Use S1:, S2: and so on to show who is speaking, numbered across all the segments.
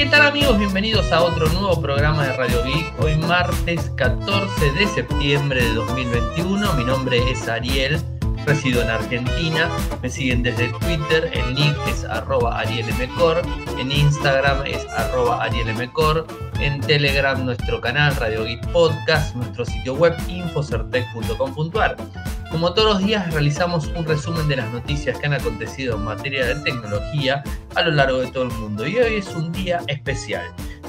S1: ¿Qué tal amigos? Bienvenidos a otro nuevo programa de Radio Geek. Hoy martes 14 de septiembre de 2021. Mi nombre es Ariel, resido en Argentina. Me siguen desde Twitter, el link es arroba arielmcor, en Instagram es arroba arielmcor, en Telegram nuestro canal Radio Geek Podcast, nuestro sitio web infocertec.com.ar. Como todos los días realizamos un resumen de las noticias que han acontecido en materia de tecnología a lo largo de todo el mundo y hoy es un día especial.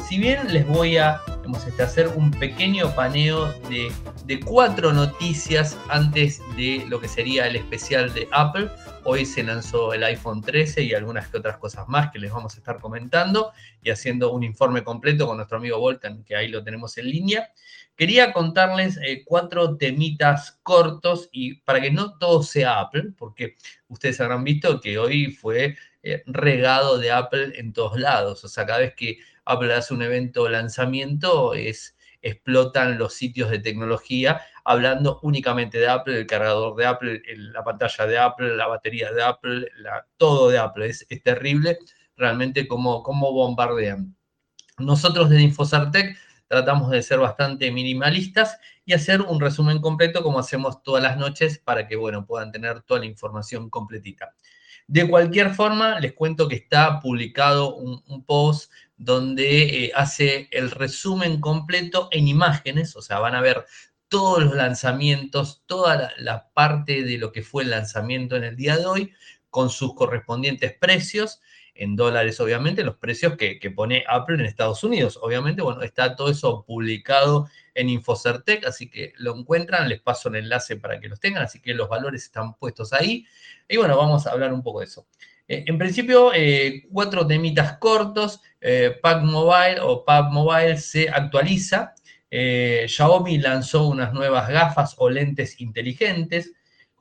S1: Si bien les voy a este, hacer un pequeño paneo de, de cuatro noticias antes de lo que sería el especial de Apple, Hoy se lanzó el iPhone 13 y algunas que otras cosas más que les vamos a estar comentando y haciendo un informe completo con nuestro amigo Volcan, que ahí lo tenemos en línea. Quería contarles eh, cuatro temitas cortos y para que no todo sea Apple, porque ustedes habrán visto que hoy fue eh, regado de Apple en todos lados. O sea, cada vez que Apple hace un evento de lanzamiento es explotan los sitios de tecnología hablando únicamente de Apple, el cargador de Apple, la pantalla de Apple, la batería de Apple, todo de Apple. Es, terrible realmente cómo, cómo bombardean. Nosotros desde Infosartec tratamos de ser bastante minimalistas y hacer un resumen completo como hacemos todas las noches para que bueno, puedan tener toda la información completita. De cualquier forma, les cuento que está publicado un, post donde eh, hace el resumen completo en imágenes, o sea, van a ver todos los lanzamientos, toda la, parte de lo que fue el lanzamiento en el día de hoy, con sus correspondientes precios, en dólares obviamente, los precios que, pone Apple en Estados Unidos. Obviamente, bueno, está todo eso publicado en Infocertec, así que lo encuentran, les paso el enlace para que los tengan, así que los valores están puestos ahí. Y bueno, vamos a hablar un poco de eso. Eh, en principio, eh, cuatro temitas cortos. Eh, Mobile o Pack Mobile se actualiza eh, Xiaomi lanzó unas nuevas gafas o lentes inteligentes.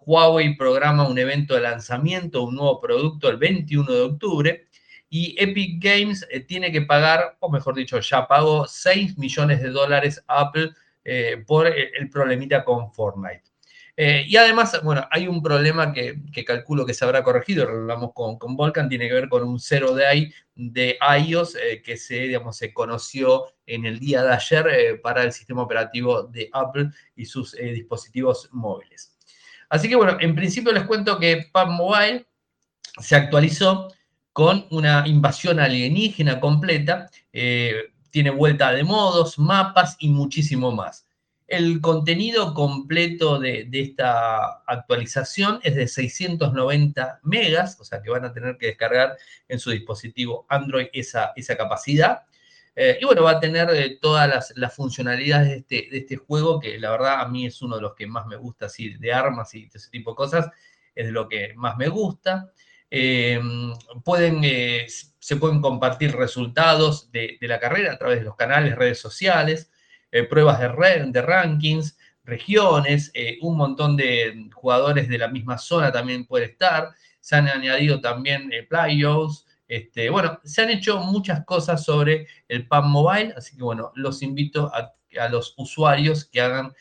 S1: Huawei programa un evento de lanzamiento, un nuevo producto el 21 de octubre. Y Epic Games eh, tiene que pagar, o mejor dicho, ya pagó 6 millones de dólares a Apple eh, por el problemita con Fortnite. Eh, y además, bueno, hay un problema que, calculo que se habrá corregido, hablamos con, con Volcan, tiene que ver con un cero de, de iOS eh, que se, digamos, se conoció en el día de ayer eh, para el sistema operativo de Apple y sus dispositivos móviles. Así que bueno, en principio les cuento que PUB Mobile se actualizó con una invasión alienígena completa, tiene vuelta de modos, mapas y muchísimo más. El contenido completo de, esta actualización es de 690 megas, o sea que van a tener que descargar en su dispositivo Android esa, esa capacidad. Eh, y bueno, va a tener eh, todas las, funcionalidades de este, de este, juego, que la verdad a mí es uno de los que más me gusta, así de armas y ese tipo de cosas, es lo que más me gusta. Eh, pueden, se pueden compartir resultados de, la carrera a través de los canales, redes sociales. Eh, pruebas de, de rankings, regiones, eh, un montón de jugadores de la misma zona también puede estar. Se han añadido también eh, playoffs. Este, bueno, se han hecho muchas cosas sobre el PAN Mobile, así que bueno, los invito a, los usuarios que hagan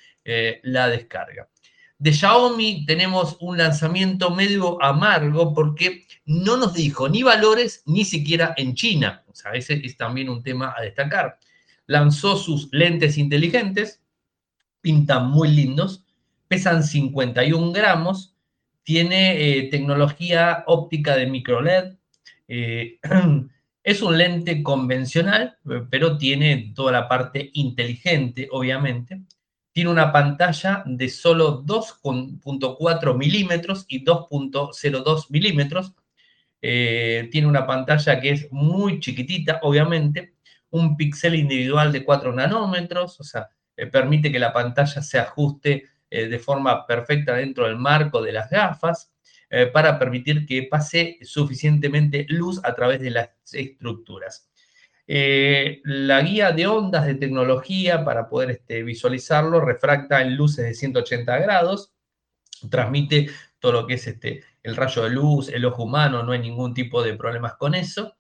S1: la descarga. De Xiaomi tenemos un lanzamiento medio amargo porque no nos dijo ni valores ni siquiera en China. O sea, ese es también un tema a destacar lanzó sus lentes inteligentes, pintan muy lindos, pesan 51 gramos, tiene eh, tecnología óptica de micro LED, eh, es un lente convencional, pero tiene toda la parte inteligente, obviamente. Tiene una pantalla de solo 2.4 milímetros y 2.02 milímetros. Eh, tiene una pantalla que es muy chiquitita, obviamente, un píxel individual de 4 nanómetros, o sea, eh, permite que la pantalla se ajuste de forma perfecta dentro del marco de las gafas eh, para permitir que pase suficientemente luz a través de las estructuras. la guía de ondas de tecnología para poder este, visualizarlo refracta en luces de 180 grados, transmite todo lo que es este, el rayo de luz, el ojo humano, no hay ningún tipo de problemas con eso.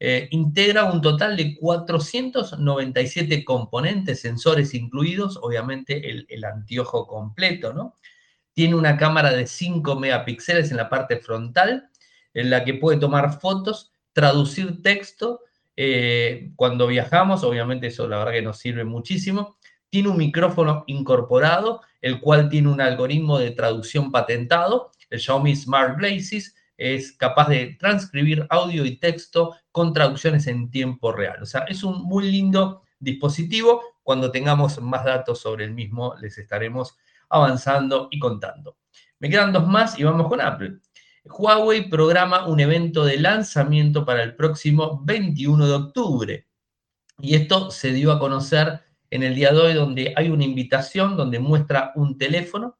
S1: Eh, integra un total de 497 componentes, sensores incluidos, obviamente el, anteojo completo, ¿no? Tiene una cámara de 5 megapíxeles en la parte frontal, en la que puede tomar fotos, traducir texto Eh, cuando viajamos, obviamente eso la verdad que nos sirve muchísimo. Tiene un micrófono incorporado, el cual tiene un algoritmo de traducción patentado, el Xiaomi Smart Blazes, es capaz de transcribir audio y texto con traducciones en tiempo real. O sea, es un muy lindo dispositivo. Cuando tengamos más datos sobre el mismo, les estaremos avanzando y contando. Me quedan dos más y vamos con Apple. Huawei programa un evento de lanzamiento para el próximo 21 de octubre. Y esto se dio a conocer en el día de hoy, donde hay una invitación donde muestra un teléfono.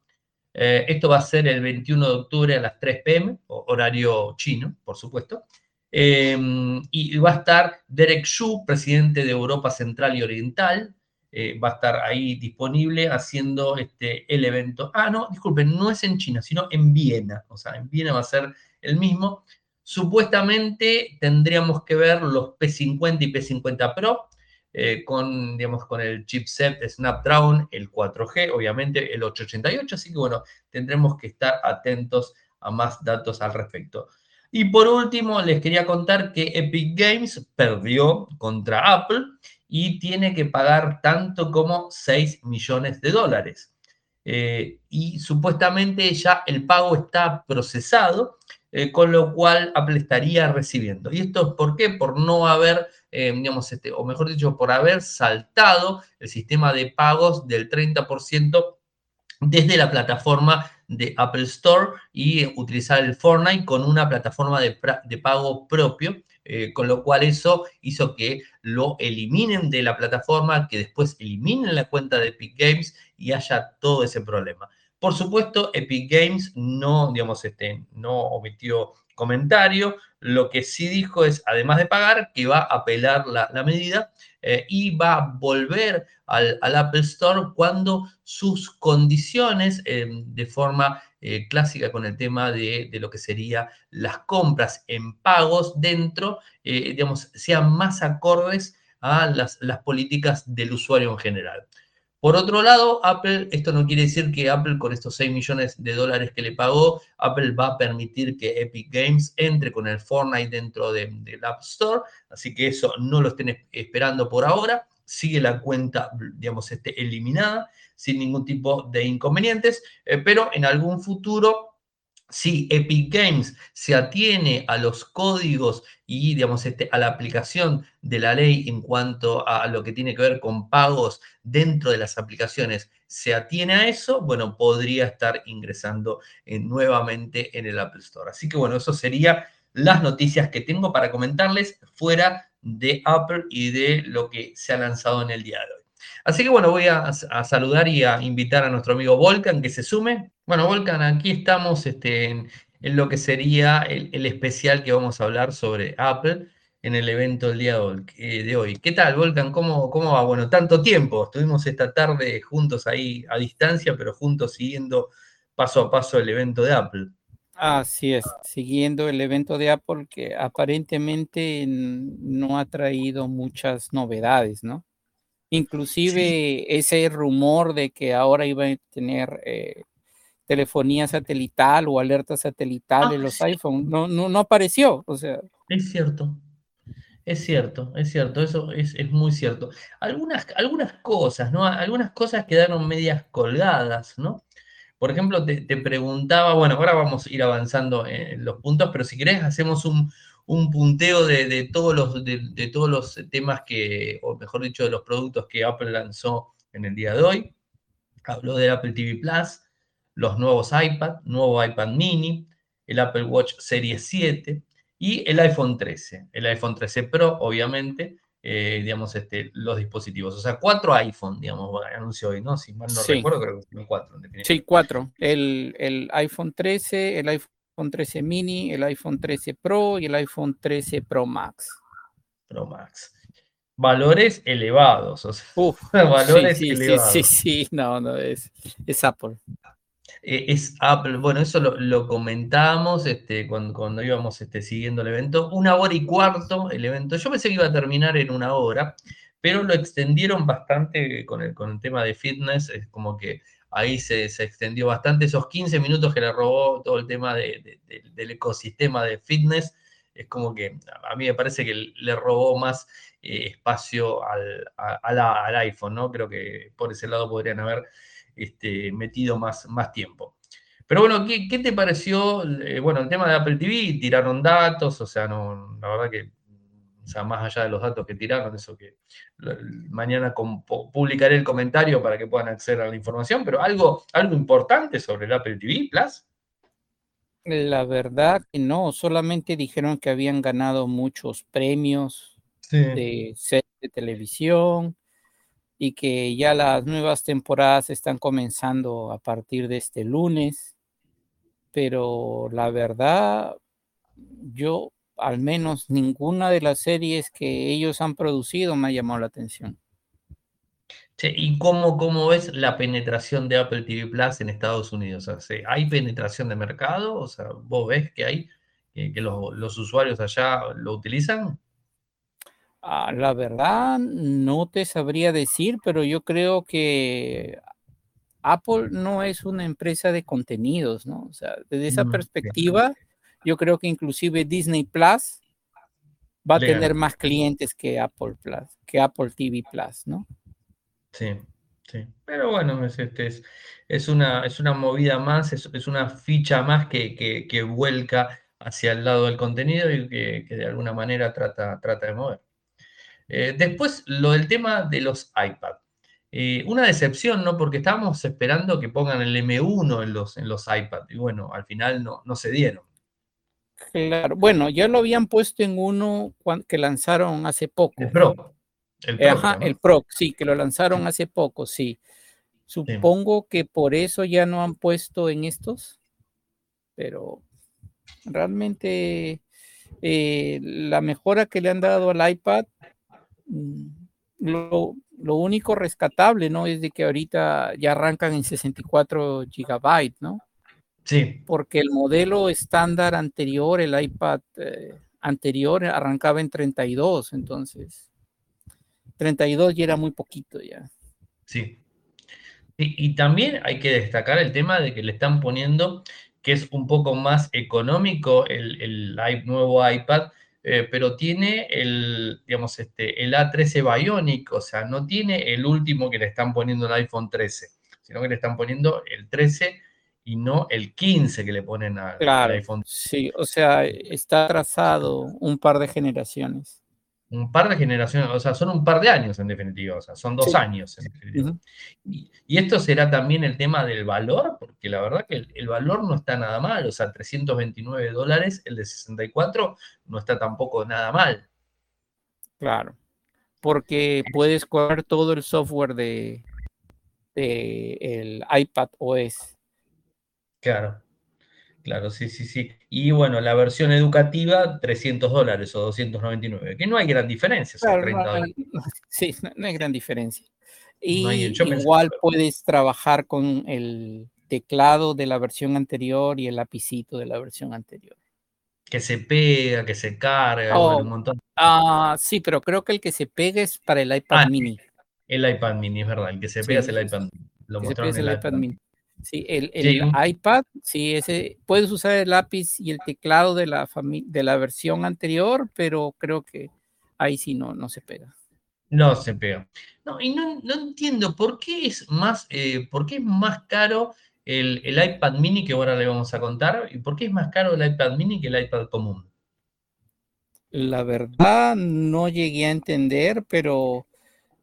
S1: Eh, esto va a ser el 21 de octubre a las 3 pm, horario chino, por supuesto. Em, y va a estar Derek Xu, presidente de Europa Central y Oriental, eh, va a estar ahí disponible haciendo este, el evento. Ah, no, disculpen, no es en China, sino en Viena. O sea, en Viena va a ser el mismo. Supuestamente tendríamos que ver los P50 y P50 Pro eh, con, digamos, con el chipset Snapdragon, el 4G, obviamente el 888. Así que bueno, tendremos que estar atentos a más datos al respecto. Y por último, les quería contar que Epic Games perdió contra Apple y tiene que pagar tanto como 6 millones de dólares. Eh, y supuestamente ya el pago está procesado, eh, con lo cual Apple estaría recibiendo. ¿Y esto es por qué? Por no haber, eh, digamos, este, o mejor dicho, por haber saltado el sistema de pagos del 30% desde la plataforma de Apple Store y utilizar el Fortnite con una plataforma de, pago propio, eh, con lo cual eso hizo que lo eliminen de la plataforma, que después eliminen la cuenta de Epic Games y haya todo ese problema. Por supuesto, Epic Games no, digamos, este, no omitió comentario. Lo que sí dijo es, además de pagar, que va a apelar la, medida eh, y va a volver al, Apple Store cuando sus condiciones, eh, de forma eh, clásica con el tema de, lo que sería las compras en pagos dentro, digamos, sean más acordes a las, las políticas del usuario en general. Por otro lado, Apple, esto no quiere decir que Apple con estos 6 millones de dólares que le pagó, Apple va a permitir que Epic Games entre con el Fortnite dentro del App Store, así que eso no lo estén esperando por ahora. Sigue la cuenta, digamos, este, eliminada sin ningún tipo de inconvenientes, eh, pero en algún futuro si Epic Games se atiene a los códigos y, digamos, este, a la aplicación de la ley en cuanto a lo que tiene que ver con pagos dentro de las aplicaciones, se atiene a eso, bueno, podría estar ingresando eh, nuevamente en el Apple Store. Así que, bueno, eso sería las noticias que tengo para comentarles fuera de Apple y de lo que se ha lanzado en el día de hoy. Así que bueno, voy a, saludar y a invitar a nuestro amigo Volcan que se sume. Bueno, Volcan, aquí estamos este, en, lo que sería el, especial que vamos a hablar sobre Apple en el evento del día de hoy. ¿Qué tal, Volcan? ¿Cómo, ¿Cómo va? Bueno, tanto tiempo. Estuvimos esta tarde juntos ahí a distancia, pero juntos siguiendo paso a paso el evento de Apple.
S2: Así es, siguiendo el evento de Apple que aparentemente no ha traído muchas novedades, ¿no? Inclusive ese rumor de que ahora iba a tener eh, telefonía satelital o alerta satelital en ah, los iPhone, no, no, no apareció. O sea.
S1: Es cierto. Es cierto, es cierto, eso es, muy cierto. Algunas, algunas cosas, ¿no? Algunas cosas quedaron medias colgadas, ¿no? Por ejemplo, te, te, preguntaba, bueno, ahora vamos a ir avanzando en los puntos, pero si querés hacemos un, un punteo de, todos los, de, todos los temas que, o mejor dicho, de los productos que Apple lanzó en el día de hoy. Habló del Apple TV Plus, los nuevos iPad, nuevo iPad mini, el Apple Watch Series 7 y el iPhone 13. El iPhone 13 Pro, obviamente, eh, digamos, este, los dispositivos. O sea, cuatro iPhone, digamos, anunció hoy, ¿no? Si mal no recuerdo, creo que son cuatro.
S2: sí, cuatro. El, el iPhone 13, el iPhone iPhone 13 mini, el iPhone 13 Pro y el iPhone 13 Pro Max.
S1: Pro Max. Valores elevados. O sea, valores
S2: sí, elevados. Sí, sí, sí, no, no, es, es Apple.
S1: Eh, es Apple, bueno, eso lo, lo comentábamos este, cuando, cuando íbamos este, siguiendo el evento. Una hora y cuarto el evento. Yo pensé que iba a terminar en una hora, pero lo extendieron bastante con el, con el tema de fitness. Es como que ahí se, extendió bastante. Esos 15 minutos que le robó todo el tema del ecosistema de fitness, es como que a mí me parece que le robó más eh, espacio al, al, iPhone, ¿no? Creo que por ese lado podrían haber este, metido más, más tiempo. Pero bueno, ¿qué, te pareció? Eh, bueno, el tema de Apple TV, tiraron datos, o sea, no, la verdad que, o sea, más allá de los datos que tiraron, eso que mañana publicaré el comentario para que puedan acceder a la información, pero algo, algo importante sobre el Apple TV Plus.
S2: La verdad que no, solamente dijeron que habían ganado muchos premios de series de televisión y que ya las nuevas temporadas están comenzando a partir de este lunes pero la verdad, yo al menos ninguna de las series que ellos han producido me ha llamado la atención.
S1: ¿Y cómo, cómo ves la penetración de Apple TV Plus en Estados Unidos? ¿Hay penetración de mercado? O sea, ¿vos ves que hay que, los, usuarios allá lo utilizan?
S2: Ah, la verdad, no te sabría decir, pero yo creo que Apple no es una empresa de contenidos, ¿no? O sea, desde esa perspectiva, yo creo que inclusive Disney Plus va a tener más clientes que Apple Plus, que Apple TV Plus, ¿no?
S1: Sí, sí. Pero bueno, es, este, es, una, es una movida más, es, una ficha más que, que, vuelca hacia el lado del contenido y que, de alguna manera trata, trata de mover. Eh, después, lo del tema de los iPads. Eh, una decepción, ¿no? Porque estábamos esperando que pongan el M1 en los, en los iPad y bueno, al final no, no se dieron.
S2: Claro, bueno, ya lo habían puesto en uno que lanzaron hace poco.
S1: El Pro.
S2: El Pro, Ajá, el Pro, sí, que lo lanzaron hace poco, sí. Supongo que por eso ya no han puesto en estos, pero realmente eh, la mejora que le han dado al iPad mm, lo, lo único rescatable, ¿no? Es de que ahorita ya arrancan en 64 gigabytes, ¿no?
S1: Sí.
S2: Porque el modelo estándar anterior, el iPad eh, anterior, arrancaba en 32, entonces 32 ya era muy poquito ya.
S1: Sí. Y, también hay que destacar el tema de que le están poniendo que es un poco más económico el, el nuevo iPad eh, pero tiene el, digamos, este, el A13 Bionic, o sea, no tiene el último que le están poniendo el iPhone 13, sino que le están poniendo el 13 y no el 15 que le ponen al,
S2: al
S1: iPhone.
S2: Sí, o sea, está atrasado un par de generaciones
S1: un par de generaciones, o sea, son un par de años en definitiva, o sea, son dos años en definitiva. y, esto será también el tema del valor, porque la verdad que el, valor no está nada mal, o sea, 329 dólares, el de 64 no está tampoco nada mal.
S2: Claro, porque puedes correr todo el software de, de el iPad OS.
S1: Claro. Claro, sí, sí, sí. Y bueno, la versión educativa, 300 dólares o 299, que no hay gran diferencia.
S2: sí, no, hay gran diferencia. Y igual puedes trabajar con el teclado de la versión anterior y el lapicito de la versión anterior.
S1: Que se pega, que se carga,
S2: oh, un montón. Ah, sí, pero creo que el que se pega es para el iPad ah, mini.
S1: El iPad mini, es verdad. El que se pega es el iPad mini. Lo mostraron en el iPad mini.
S2: Sí, el, iPad, sí, ese, puedes usar el lápiz y el teclado de la, de la versión anterior, pero creo que ahí sí no, no se pega.
S1: No se pega. No, y no, entiendo por qué es más, eh, por qué es más caro el, iPad mini que ahora le vamos a contar, y por qué es más caro el iPad mini que el iPad común.
S2: La verdad no llegué a entender, pero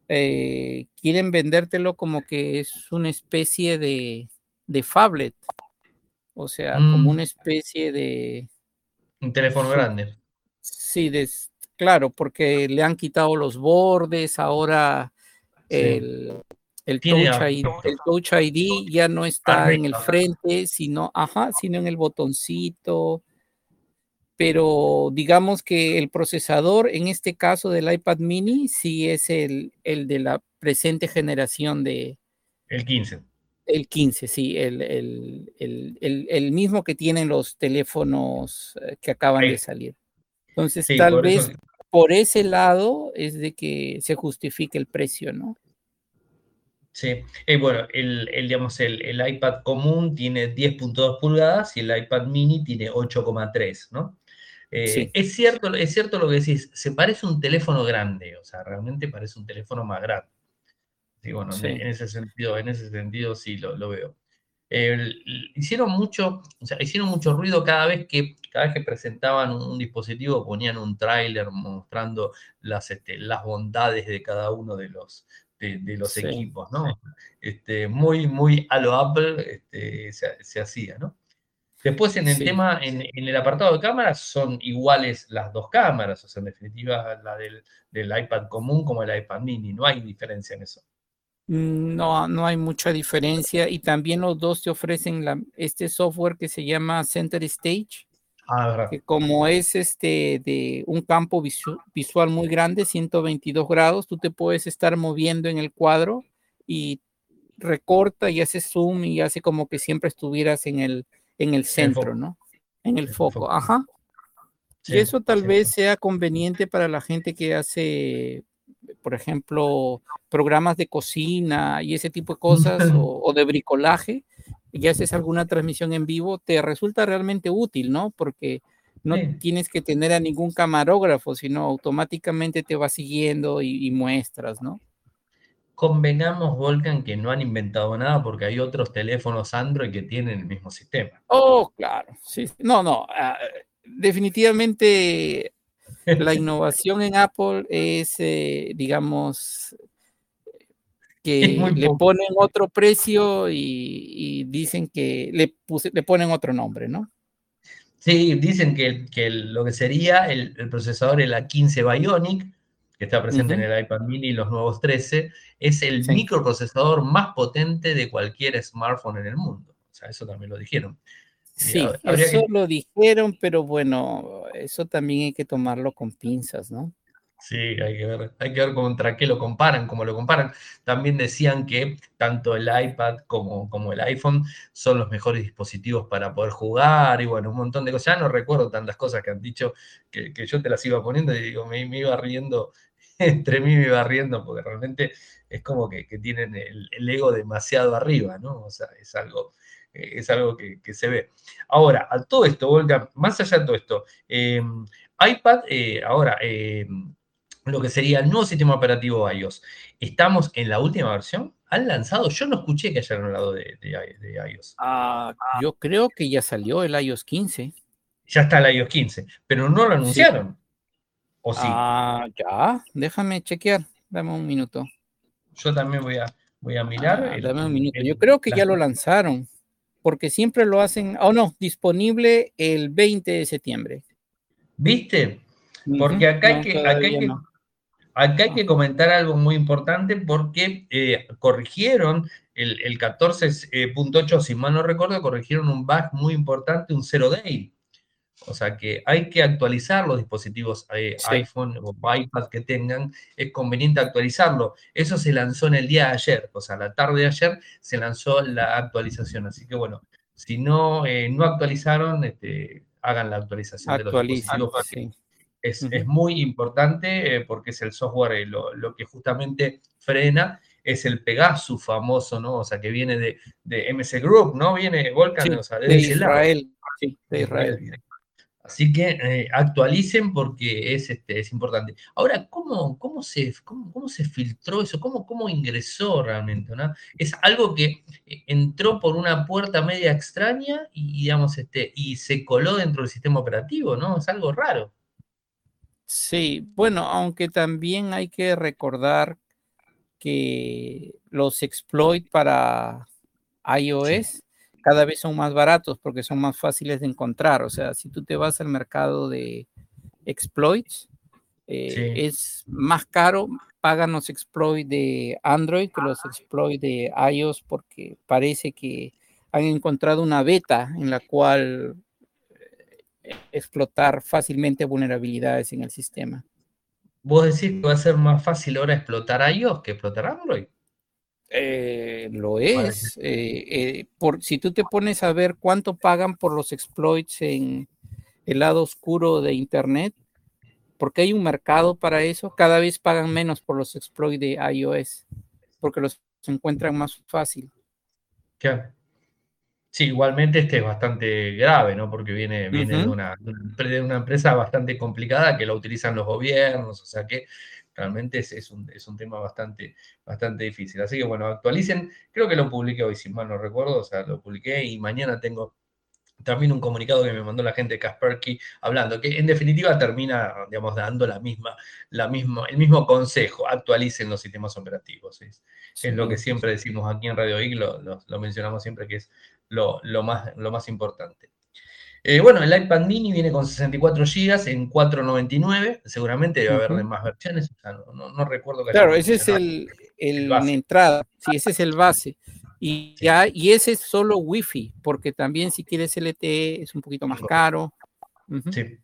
S2: eh, quieren vendértelo como que es una especie de, de phablet, o sea, como mm. una especie de...
S1: Un teléfono grande.
S2: Sí, claro, porque le han quitado los bordes, ahora el, el, touch ID, ya no está en el frente, sino, ajá, sino en el botoncito. Pero digamos que el procesador, en este caso del iPad mini, sí es el, el de la presente generación de...
S1: El 15.
S2: El 15, sí, el, el, mismo que tienen los teléfonos eh, que acaban de salir. Entonces, tal vez por ese lado es de que se justifique el precio, ¿no?
S1: Sí, y bueno, el, digamos, el, iPad común tiene 10.2 pulgadas y el iPad mini tiene 8,3, ¿no? Eh, es, cierto, es cierto lo que decís, se parece un teléfono grande, o sea, realmente parece un teléfono más grande. Sí, bueno, En, ese sentido, en ese sentido sí lo, veo. hicieron mucho, o sea, hicieron mucho ruido cada vez que, cada vez que presentaban un, dispositivo, ponían un tráiler mostrando las, este, las bondades de cada uno de los, de, los equipos, ¿no? Este, muy, muy a lo Apple este, se, hacía, ¿no? Después en el tema, en, el apartado de cámaras son iguales las dos cámaras, o sea, en definitiva la del, iPad común como el iPad mini, no hay diferencia en eso.
S2: Mm, no, no hay mucha diferencia y también los dos te ofrecen este software que se llama Center Stage, Ah, que como es este de un campo visual muy grande, 122 grados, tú te puedes estar moviendo en el cuadro y recorta y hace zoom y hace como que siempre estuvieras en el, en el centro, ¿no? En el, foco. ajá. y eso tal vez sea conveniente para la gente que hace, por ejemplo, programas de cocina y ese tipo de cosas o de bricolaje, y haces alguna transmisión en vivo, te resulta realmente útil, ¿no? Porque no tienes que tener a ningún camarógrafo, sino automáticamente te va siguiendo y, muestras, ¿no?
S1: Convengamos, Volcan, que no han inventado nada porque hay otros teléfonos Android que tienen el mismo sistema.
S2: Oh, claro. Sí. No, no. Ah, definitivamente la innovación en Apple es, eh, digamos, que le ponen otro precio y, dicen que le, le ponen otro nombre, ¿no?
S1: Sí, dicen que, que lo que sería el, procesador, el A15 Bionic, que está presente en el iPad mini y los nuevos 13, es el microprocesador más potente de cualquier smartphone en el mundo. O sea, eso también lo dijeron.
S2: Sí, eso lo dijeron, pero bueno, eso también hay que tomarlo con pinzas, ¿no?
S1: Sí, hay que ver, hay que ver contra qué lo comparan, cómo lo comparan. También decían que tanto el iPad como, como el iPhone son los mejores dispositivos para poder jugar y bueno, un montón de cosas. Ya no recuerdo tantas cosas que han dicho que, yo te las iba poniendo y digo, me, iba riendo, entre mí me iba riendo porque realmente es como que, tienen el, ego demasiado arriba, ¿no? O sea, es algo, es algo que, se ve. Ahora, a todo esto, Volga, más allá de todo esto, eh, iPad, eh, ahora, eh, lo que sería el nuevo sistema operativo iOS. ¿Estamos en la última versión? ¿Han lanzado? Yo no escuché que hayan hablado de, iOS.
S2: Ah, yo creo que ya salió el iOS 15.
S1: Ya está el iOS 15, pero no lo anunciaron. ¿O sí?
S2: Ah, ya. Déjame chequear. Dame un minuto.
S1: Yo también voy a, voy a mirar.
S2: Ah, dame un minuto. Yo creo que ya lo lanzaron, porque siempre lo hacen. Oh, no, disponible el 20 de septiembre.
S1: ¿Viste? Porque acá hay que, acá hay que, Acá hay que comentar algo muy importante porque eh, corrigieron el, 14.8, si mal no recuerdo, corrigieron un bug muy importante, un zero day. O sea que hay que actualizar los dispositivos eh, iPhone o iPad que tengan, es conveniente actualizarlo. Eso se lanzó en el día de ayer, o sea, la tarde de ayer se lanzó la actualización. Así que bueno, si no, eh, no actualizaron, este, hagan la actualización de los dispositivos. Es, muy importante eh, porque es el software eh, lo, que justamente frena, es el Pegasus famoso, ¿no? O sea, que viene de, de MC Group, ¿no? Viene Volcan, o sea,
S2: de, Israel. Sí, de Israel.
S1: Así que eh, actualicen porque es, este, es importante. Ahora, ¿cómo, cómo, se, cómo, se filtró eso? ¿Cómo, ¿Cómo ingresó realmente? ¿no? Es algo que entró por una puerta media extraña y, digamos, este, y se coló dentro del sistema operativo, ¿no? Es algo raro.
S2: Sí, bueno, aunque también hay que recordar que los exploits para iOS cada vez son más baratos porque son más fáciles de encontrar. O sea, si tú te vas al mercado de exploits, eh, es más caro, pagan los exploits de Android que los exploits de iOS porque parece que han encontrado una beta en la cual explotar fácilmente vulnerabilidades en el sistema.
S1: ¿Vos decís que va a ser más fácil ahora explotar iOS que explotar Android?
S2: Eh, lo es. Eh, eh, por, si tú te pones a ver cuánto pagan por los exploits en el lado oscuro de Internet, porque hay un mercado para eso, cada vez pagan menos por los exploits de iOS, porque los encuentran más fácil.
S1: Sí, igualmente este es bastante grave, ¿no? Porque viene, viene de, una, de, una, empresa bastante complicada que la utilizan los gobiernos, o sea que realmente es, un, es un, tema bastante, bastante difícil. Así que bueno, actualicen, creo que lo publiqué hoy, si mal no recuerdo, o sea, lo publiqué y mañana tengo también un comunicado que me mandó la gente de Kasperky hablando, que en definitiva termina, digamos, dando la misma, la misma, el mismo consejo, actualicen los sistemas operativos. Es, lo que siempre decimos aquí en Radio IG, lo, lo, mencionamos siempre que es lo, más, lo más importante. Eh, bueno, el iPad mini viene con 64 GB en 499, seguramente debe haber más versiones, no, recuerdo
S2: que Claro, ese es el, el, entrada, sí, ese es el base. Y, ya, y ese es solo Wi-Fi, porque también si quieres LTE es un poquito más caro.
S1: Sí,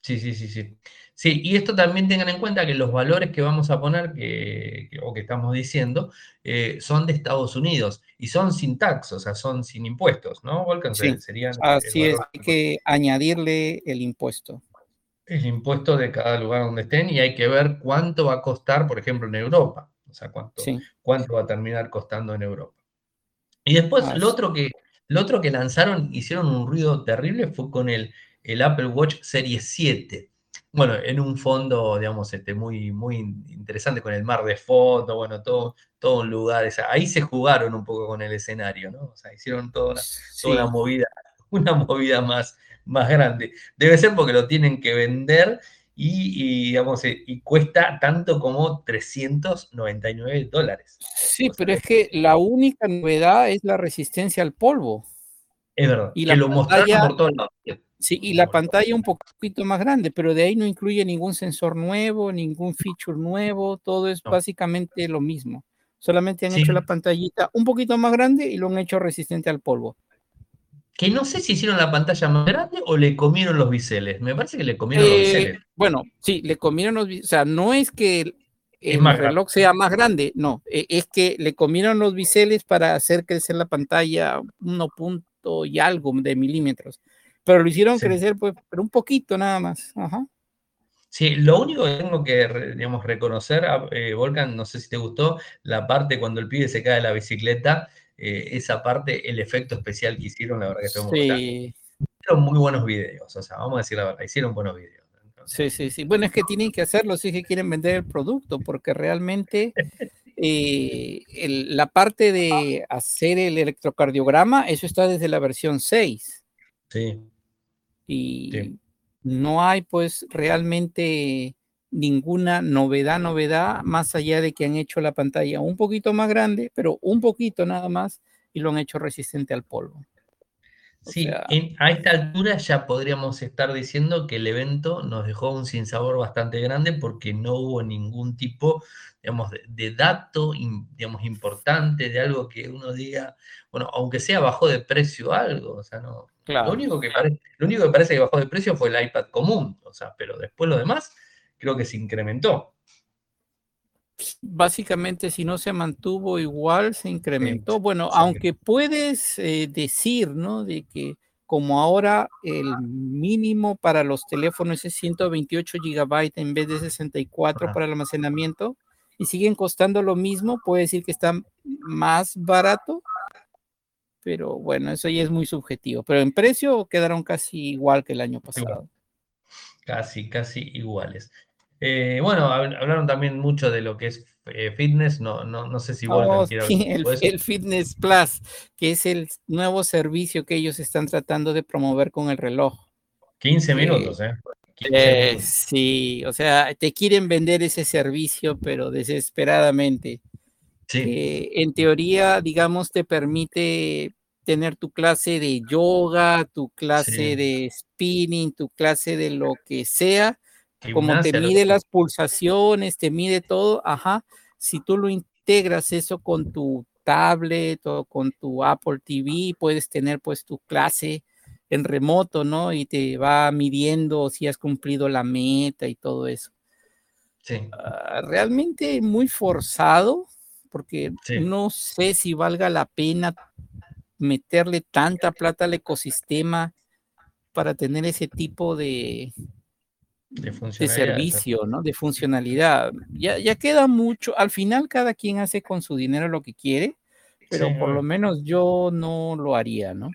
S1: sí, sí, sí, sí. Sí, y esto también tengan en cuenta que los valores que vamos a poner que, o que estamos diciendo eh, son de Estados Unidos y son sin tax, o sea, son sin impuestos, ¿no,
S2: Sí, serían así es, hay que añadirle el impuesto.
S1: El impuesto de cada lugar donde estén y hay que ver cuánto va a costar, por ejemplo, en Europa, o sea, cuánto, cuánto va a terminar costando en Europa. Y después lo, otro que, lo otro que lanzaron, hicieron un ruido terrible, fue con el, el Apple Watch Serie 7. Bueno, en un fondo, digamos, este, muy, muy interesante con el mar de fondo, bueno, todo, todo un lugar. ahí se jugaron un poco con el escenario, ¿no? O sea, hicieron toda una, toda una movida, una movida más, más grande. Debe ser porque lo tienen que vender y, digamos, eh, y cuesta tanto como 399 dólares.
S2: Sí, pero es que la única novedad es la resistencia al polvo.
S1: Es verdad, y que lo mostraron por todos lados.
S2: Sí, y la pantalla un poquito más grande, pero de ahí no incluye ningún sensor nuevo, ningún feature nuevo, todo es básicamente lo mismo. Solamente han hecho la pantallita un poquito más grande y lo han hecho resistente al polvo
S1: que no sé si hicieron la pantalla más grande o le comieron los biseles. Me parece que le comieron los biseles.
S2: Eh, bueno, sí, le comieron los biseles. O sea, no es que el, reloj sea más grande, no, e, es que le comieron los biseles para hacer crecer la pantalla uno punto y algo de milímetros. Pero lo hicieron crecer, pues, pero un poquito nada más. Ajá.
S1: Sí, lo único que tengo que, digamos, reconocer, eh, Volcan, no sé si te gustó, la parte cuando el pibe se cae de la bicicleta, eh, esa parte, el efecto especial que hicieron, la verdad que estuvo sí. Hicieron muy buenos videos, o sea, vamos a decir la verdad, hicieron buenos videos.
S2: Sí, sí, sí. Bueno, es que tienen que hacerlo si es que quieren vender el producto, porque realmente eh, la parte de hacer el electrocardiograma, eso está desde la versión 6.
S1: Sí.
S2: Y no hay pues realmente ninguna novedad, novedad, más allá de que han hecho la pantalla un poquito más grande, pero un poquito nada más, y lo han hecho resistente al polvo.
S1: sí, a esta altura ya podríamos estar diciendo que el evento nos dejó un sinsabor bastante grande porque no hubo ningún tipo, digamos, de, dato, digamos, importante, de algo que uno diga, bueno, aunque sea bajó de precio algo, o sea, no. Lo, único que parece, lo único que parece que bajó de precio fue el iPad común, o sea, pero después lo demás creo que se incrementó.
S2: Básicamente, si no se mantuvo igual, se incrementó. Bueno, aunque puedes eh, decir, ¿no? De que como ahora el mínimo para los teléfonos es 128 gigabytes en vez de 64 para el almacenamiento y siguen costando lo mismo, puede decir que está más barato, pero bueno, eso ya es muy subjetivo. Pero en precio quedaron casi igual que el año pasado.
S1: Casi, casi iguales. Eh, bueno, hablaron también mucho de lo que es eh, fitness, no, no, no sé si igual
S2: oh, el, el, Fitness Plus, que es el nuevo servicio que ellos están tratando de promover con el reloj.
S1: 15 minutos, ¿eh?
S2: ¿eh? Sí, o sea, te quieren vender ese servicio, pero desesperadamente. Sí. en teoría, digamos, te permite tener tu clase de yoga, tu clase de spinning, tu clase de lo que sea, como te mide las pulsaciones, te mide todo, ajá, si tú lo integras eso con tu tablet o con tu Apple TV, puedes tener pues tu clase en remoto, ¿no? Y te va midiendo si has cumplido la meta y todo eso.
S1: Sí.
S2: Ah, realmente muy forzado, porque no sé si valga la pena meterle tanta plata al ecosistema para tener ese tipo de, de, servicio, ¿no? De funcionalidad. Ya, ya queda mucho, al final cada quien hace con su dinero lo que quiere, pero por lo menos yo no lo haría, ¿no?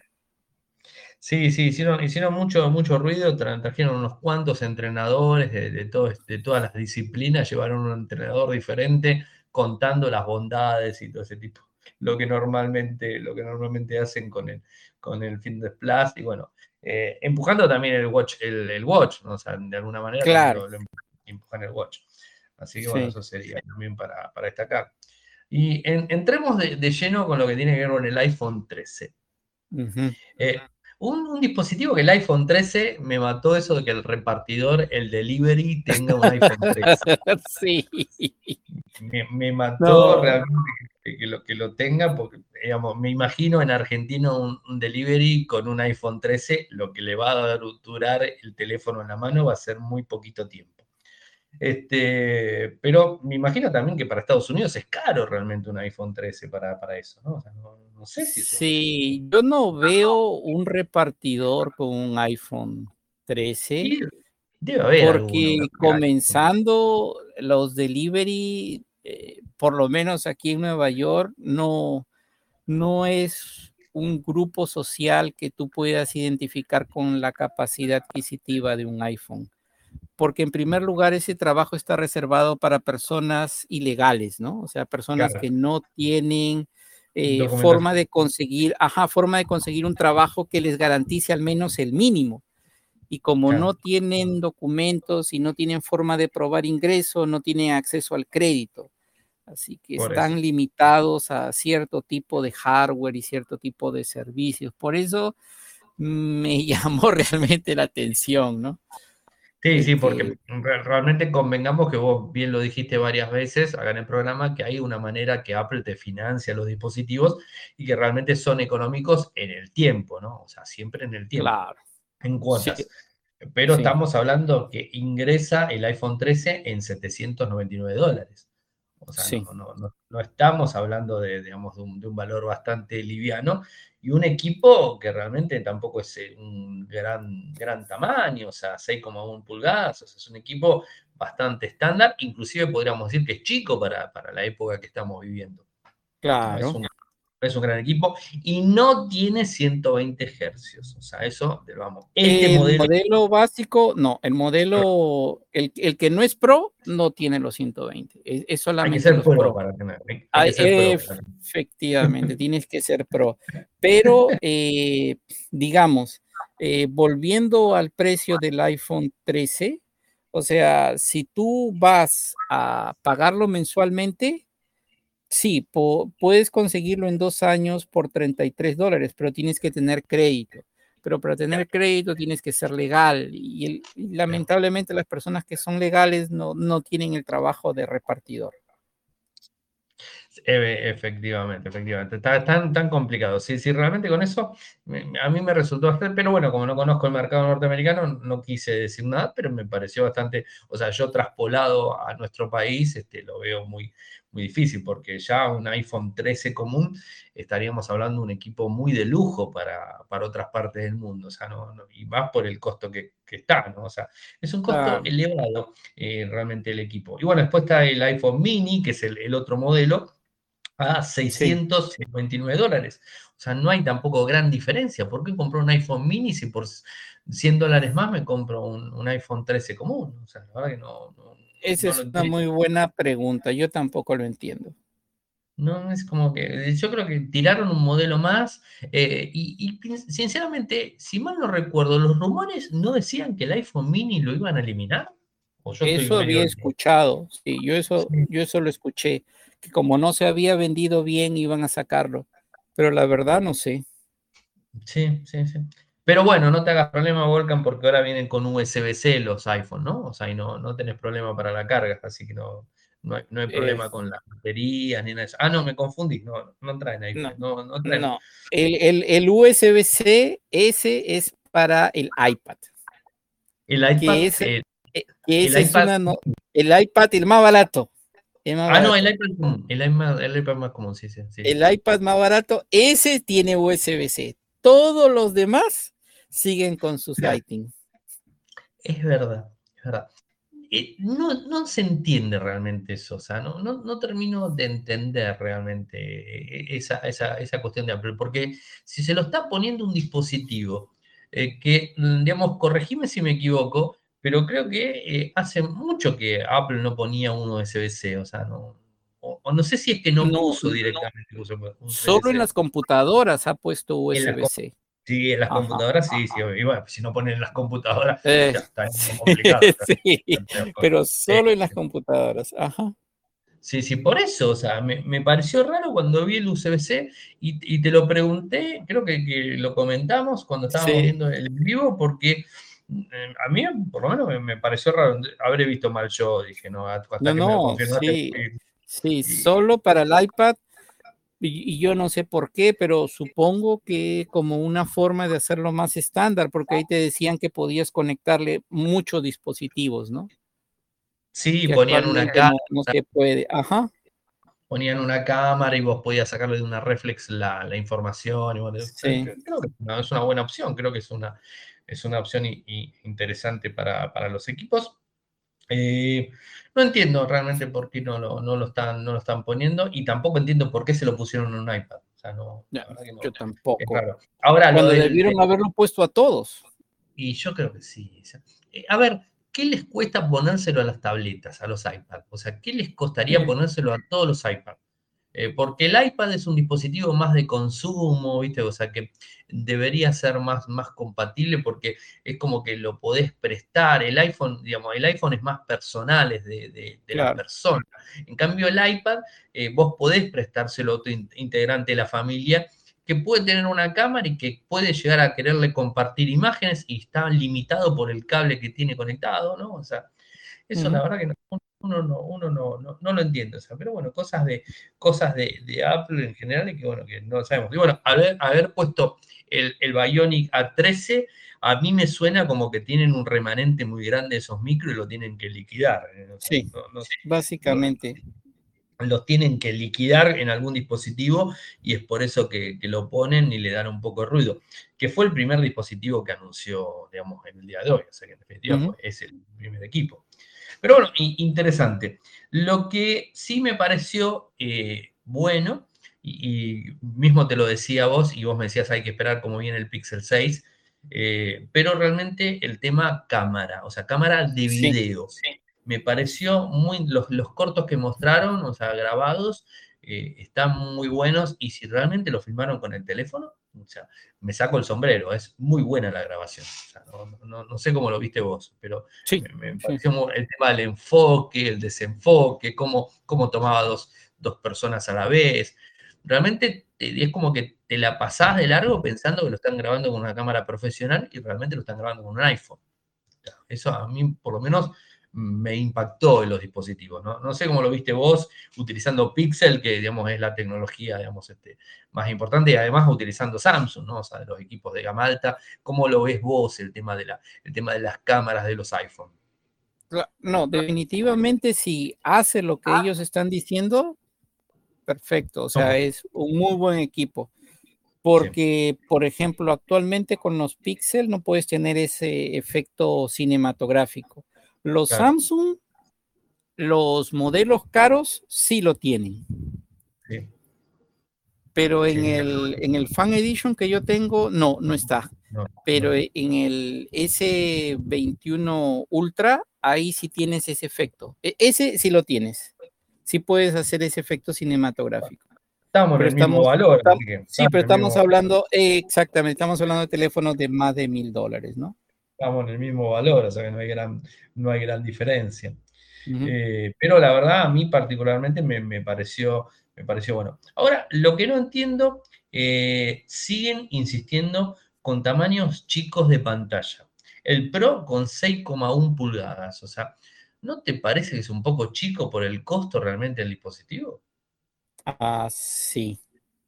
S1: Sí, sí, hicieron, hicieron mucho, mucho ruido, trajeron unos cuantos entrenadores de, de, de todas las disciplinas, llevaron un entrenador diferente contando las bondades y todo ese tipo, lo que normalmente, lo que normalmente hacen con el, con el Fitness Plus, y bueno, eh, empujando también el Watch, el, Watch, ¿no? o sea, de alguna manera
S2: claro.
S1: empujan el Watch. Así que bueno, eso sería también para, para destacar. Y entremos de, lleno con lo que tiene que ver con el iPhone 13. eh, un, dispositivo que el iPhone 13 me mató eso de que el repartidor, el delivery, tenga un iPhone 13.
S2: sí.
S1: Me, mató realmente que, lo, que lo tenga, porque digamos, me imagino en Argentina un, delivery con un iPhone 13, lo que le va a durar el teléfono en la mano va a ser muy poquito tiempo. Este, pero me imagino también que para Estados Unidos es caro realmente un iPhone 13 para, para eso, ¿no? O sea, no, no sé si...
S2: Sí, yo no veo un repartidor con un iPhone 13.
S1: debe haber
S2: porque comenzando los delivery, eh, por lo menos aquí en Nueva York, no, no es un grupo social que tú puedas identificar con la capacidad adquisitiva de un iPhone. Porque en primer lugar ese trabajo está reservado para personas ilegales, ¿no? O sea, personas que no tienen eh, forma de conseguir, ajá, forma de conseguir un trabajo que les garantice al menos el mínimo. Y como no tienen documentos y no tienen forma de probar ingreso, no tienen acceso al crédito. Así que están limitados a cierto tipo de hardware y cierto tipo de servicios. Por eso me llamó realmente la atención, ¿no?
S1: Sí, sí, porque realmente convengamos que vos bien lo dijiste varias veces acá en el programa, que hay una manera que Apple te financia los dispositivos y que realmente son económicos en el tiempo, ¿no? O sea, siempre en el tiempo.
S2: Claro.
S1: En cuotas. Pero estamos hablando que ingresa el iPhone 13 en 799 dólares. O sea, no, no, estamos hablando de, digamos, de un, de un valor bastante liviano y un equipo que realmente tampoco es eh, un gran, gran tamaño, o sea, 6,1 pulgadas, o sea, es un equipo bastante estándar, inclusive podríamos decir que es chico para, para la época que estamos viviendo.
S2: Claro
S1: es un gran equipo y no tiene 120 hercios. O sea, eso vamos.
S2: Este el modelo... básico, no, el modelo, el, el, que no es pro, no tiene los 120. Es, solamente. Hay que ser pro, para tener. efectivamente, tienes que ser pro. Pero, eh, digamos, eh, volviendo al precio del iPhone 13, o sea, si tú vas a pagarlo mensualmente, sí, puedes conseguirlo en dos años por 33 dólares, pero tienes que tener crédito. Pero para tener crédito tienes que ser legal y, lamentablemente las personas que son legales no, no tienen el trabajo de repartidor.
S1: Efectivamente, efectivamente. Está tan, tan complicado. Si, si realmente con eso a mí me resultó bastante, pero bueno, como no conozco el mercado norteamericano, no quise decir nada, pero me pareció bastante, o sea, yo traspolado a nuestro país, este, lo veo muy, muy difícil, porque ya un iPhone 13 común estaríamos hablando de un equipo muy de lujo para, para otras partes del mundo, o sea, no, y más por el costo que, que, está, ¿no? O sea, es un costo elevado eh, realmente el equipo. Y bueno, después está el iPhone mini, que es el, el otro modelo, a 659 dólares. O sea, no hay tampoco gran diferencia. ¿Por qué compro un iPhone mini si por 100 dólares más me compro un, un iPhone 13 común? O sea, la verdad que no,
S2: esa es una muy buena pregunta. Yo tampoco lo entiendo.
S1: No, es como que yo creo que tiraron un modelo más eh, y, sinceramente, si mal no recuerdo, los rumores no decían que el iPhone mini lo iban a eliminar.
S2: eso había escuchado, sí, yo eso, yo eso lo escuché, que como no se había vendido bien iban a sacarlo, pero la verdad no sé.
S1: Sí, sí, sí. Pero bueno, no te hagas problema, Volcan, porque ahora vienen con USB-C los iPhone, ¿no? O sea, y no, no tenés problema para la carga, así que no, no hay, problema con las baterías ni nada de eso. Ah, no, me confundí, no, no traen iPhone. No, no, traen.
S2: no. El, el, USB-C, ese es para el iPad.
S1: El iPad. Que ese,
S2: eh, eh, el, iPad el iPad, el más barato.
S1: ah, no, el iPad, el iPad, el iPad más común, sí, sí, sí.
S2: El iPad más barato, ese tiene USB-C. Todos los demás siguen con sus lighting.
S1: Es verdad, es verdad. Eh, no, se entiende realmente eso, o sea, no, no, termino de entender realmente esa, esa, cuestión de Apple, porque si se lo está poniendo un dispositivo eh, que, mm, digamos, corregime si me equivoco, pero creo que eh, hace mucho que Apple no ponía uno USB-C, o sea, no, o, no sé si es que no, puso directamente.
S2: solo en las computadoras ha puesto USB-C.
S1: Sí, en las computadoras sí, sí, y bueno, si no ponen en las computadoras, ya está complicado.
S2: sí, pero solo en las computadoras, ajá.
S1: Sí, sí, por eso, o sea, me, pareció raro cuando vi el USB-C y, te lo pregunté, creo que, lo comentamos cuando estábamos viendo el vivo, porque eh, a mí por lo menos me, pareció raro, habré visto mal yo, dije, no,
S2: hasta no, que no, sí, sí, solo para el iPad, y, y, yo no sé por qué, pero supongo que como una forma de hacerlo más estándar, porque ahí te decían que podías conectarle muchos dispositivos, ¿no?
S1: Sí, ponían una cámara.
S2: No, se puede, ajá.
S1: Ponían una cámara y vos podías sacarle de una reflex la, información. Y sí. Creo que es una buena opción, creo que es una, es una opción interesante para, los equipos. Eh, no entiendo realmente por qué no lo, no, lo están, no lo están poniendo y tampoco entiendo por qué se lo pusieron en un iPad. O sea, no,
S2: yo tampoco.
S1: Ahora,
S2: Cuando debieron haberlo puesto a todos.
S1: Y yo creo que sí. Eh, a ver, ¿qué les cuesta ponérselo a las tabletas, a los iPads? O sea, ¿qué les costaría ponérselo a todos los iPads? Eh, porque el iPad es un dispositivo más de consumo, ¿viste? O sea, que debería ser más, más compatible porque es como que lo podés prestar. El iPhone, digamos, el iPhone es más personal, es de, la persona. En cambio, el iPad, eh, vos podés prestárselo a otro integrante de la familia que puede tener una cámara y que puede llegar a quererle compartir imágenes y está limitado por el cable que tiene conectado, ¿no? O sea, eso la verdad que uno, no, uno no, no, lo entiende, o sea, pero bueno, cosas de, cosas de, Apple en general y que bueno, que no sabemos. Y bueno, haber, haber puesto el, el Bionic A13, a mí me suena como que tienen un remanente muy grande de esos micros y lo tienen que liquidar.
S2: ¿eh? sí, básicamente
S1: los tienen que liquidar en algún dispositivo y es por eso que, lo ponen y le dan un poco de ruido, que fue el primer dispositivo que anunció, digamos, en el día de hoy, o sea que en definitiva es el primer equipo. Pero bueno, interesante. Lo que sí me pareció eh, bueno, y, mismo te lo decía vos, y vos me decías hay que esperar cómo viene el Pixel 6, eh, pero realmente el tema cámara, o sea, cámara de video me pareció muy, los, cortos que mostraron, o sea, grabados, eh, están muy buenos y si realmente lo filmaron con el teléfono, o sea, me saco el sombrero, es muy buena la grabación. no, sé cómo lo viste vos, pero me, pareció el tema del enfoque, el desenfoque, cómo, cómo tomaba dos, dos personas a la vez. Realmente es como que te la pasás de largo pensando que lo están grabando con una cámara profesional y realmente lo están grabando con un iPhone. Eso a mí, por lo menos, me impactó en los dispositivos. ¿no? no sé cómo lo viste vos utilizando Pixel, que digamos es la tecnología digamos, este, más importante, y además utilizando Samsung, ¿no? o sea, los equipos de gama alta. ¿Cómo lo ves vos el tema de, la, el tema de las cámaras de los iPhone?
S2: No, definitivamente si hace lo que ah. ellos están diciendo, perfecto, o sea, es un muy buen equipo. Porque, por ejemplo, actualmente con los Pixel no puedes tener ese efecto cinematográfico. Los Samsung, los modelos caros sí lo tienen. Pero en, el, en el Fan Edition que yo tengo, no, no está. Pero en el S21 Ultra, ahí sí tienes ese efecto. E, ese sí lo tienes. Sí puedes hacer ese efecto cinematográfico.
S1: Estamos en el mismo valor.
S2: sí, pero estamos hablando, exactamente, estamos hablando de teléfonos de más de mil dólares, ¿no?
S1: Estamos en el mismo valor, o sea que no hay gran, no hay gran diferencia. Eh, pero la verdad, a mí particularmente me, pareció, me pareció bueno. Ahora, lo que no entiendo, eh, siguen insistiendo con tamaños chicos de pantalla. El Pro con 6,1 pulgadas, o sea, ¿no te parece que es un poco chico por el costo realmente del dispositivo?
S2: Ah, sí.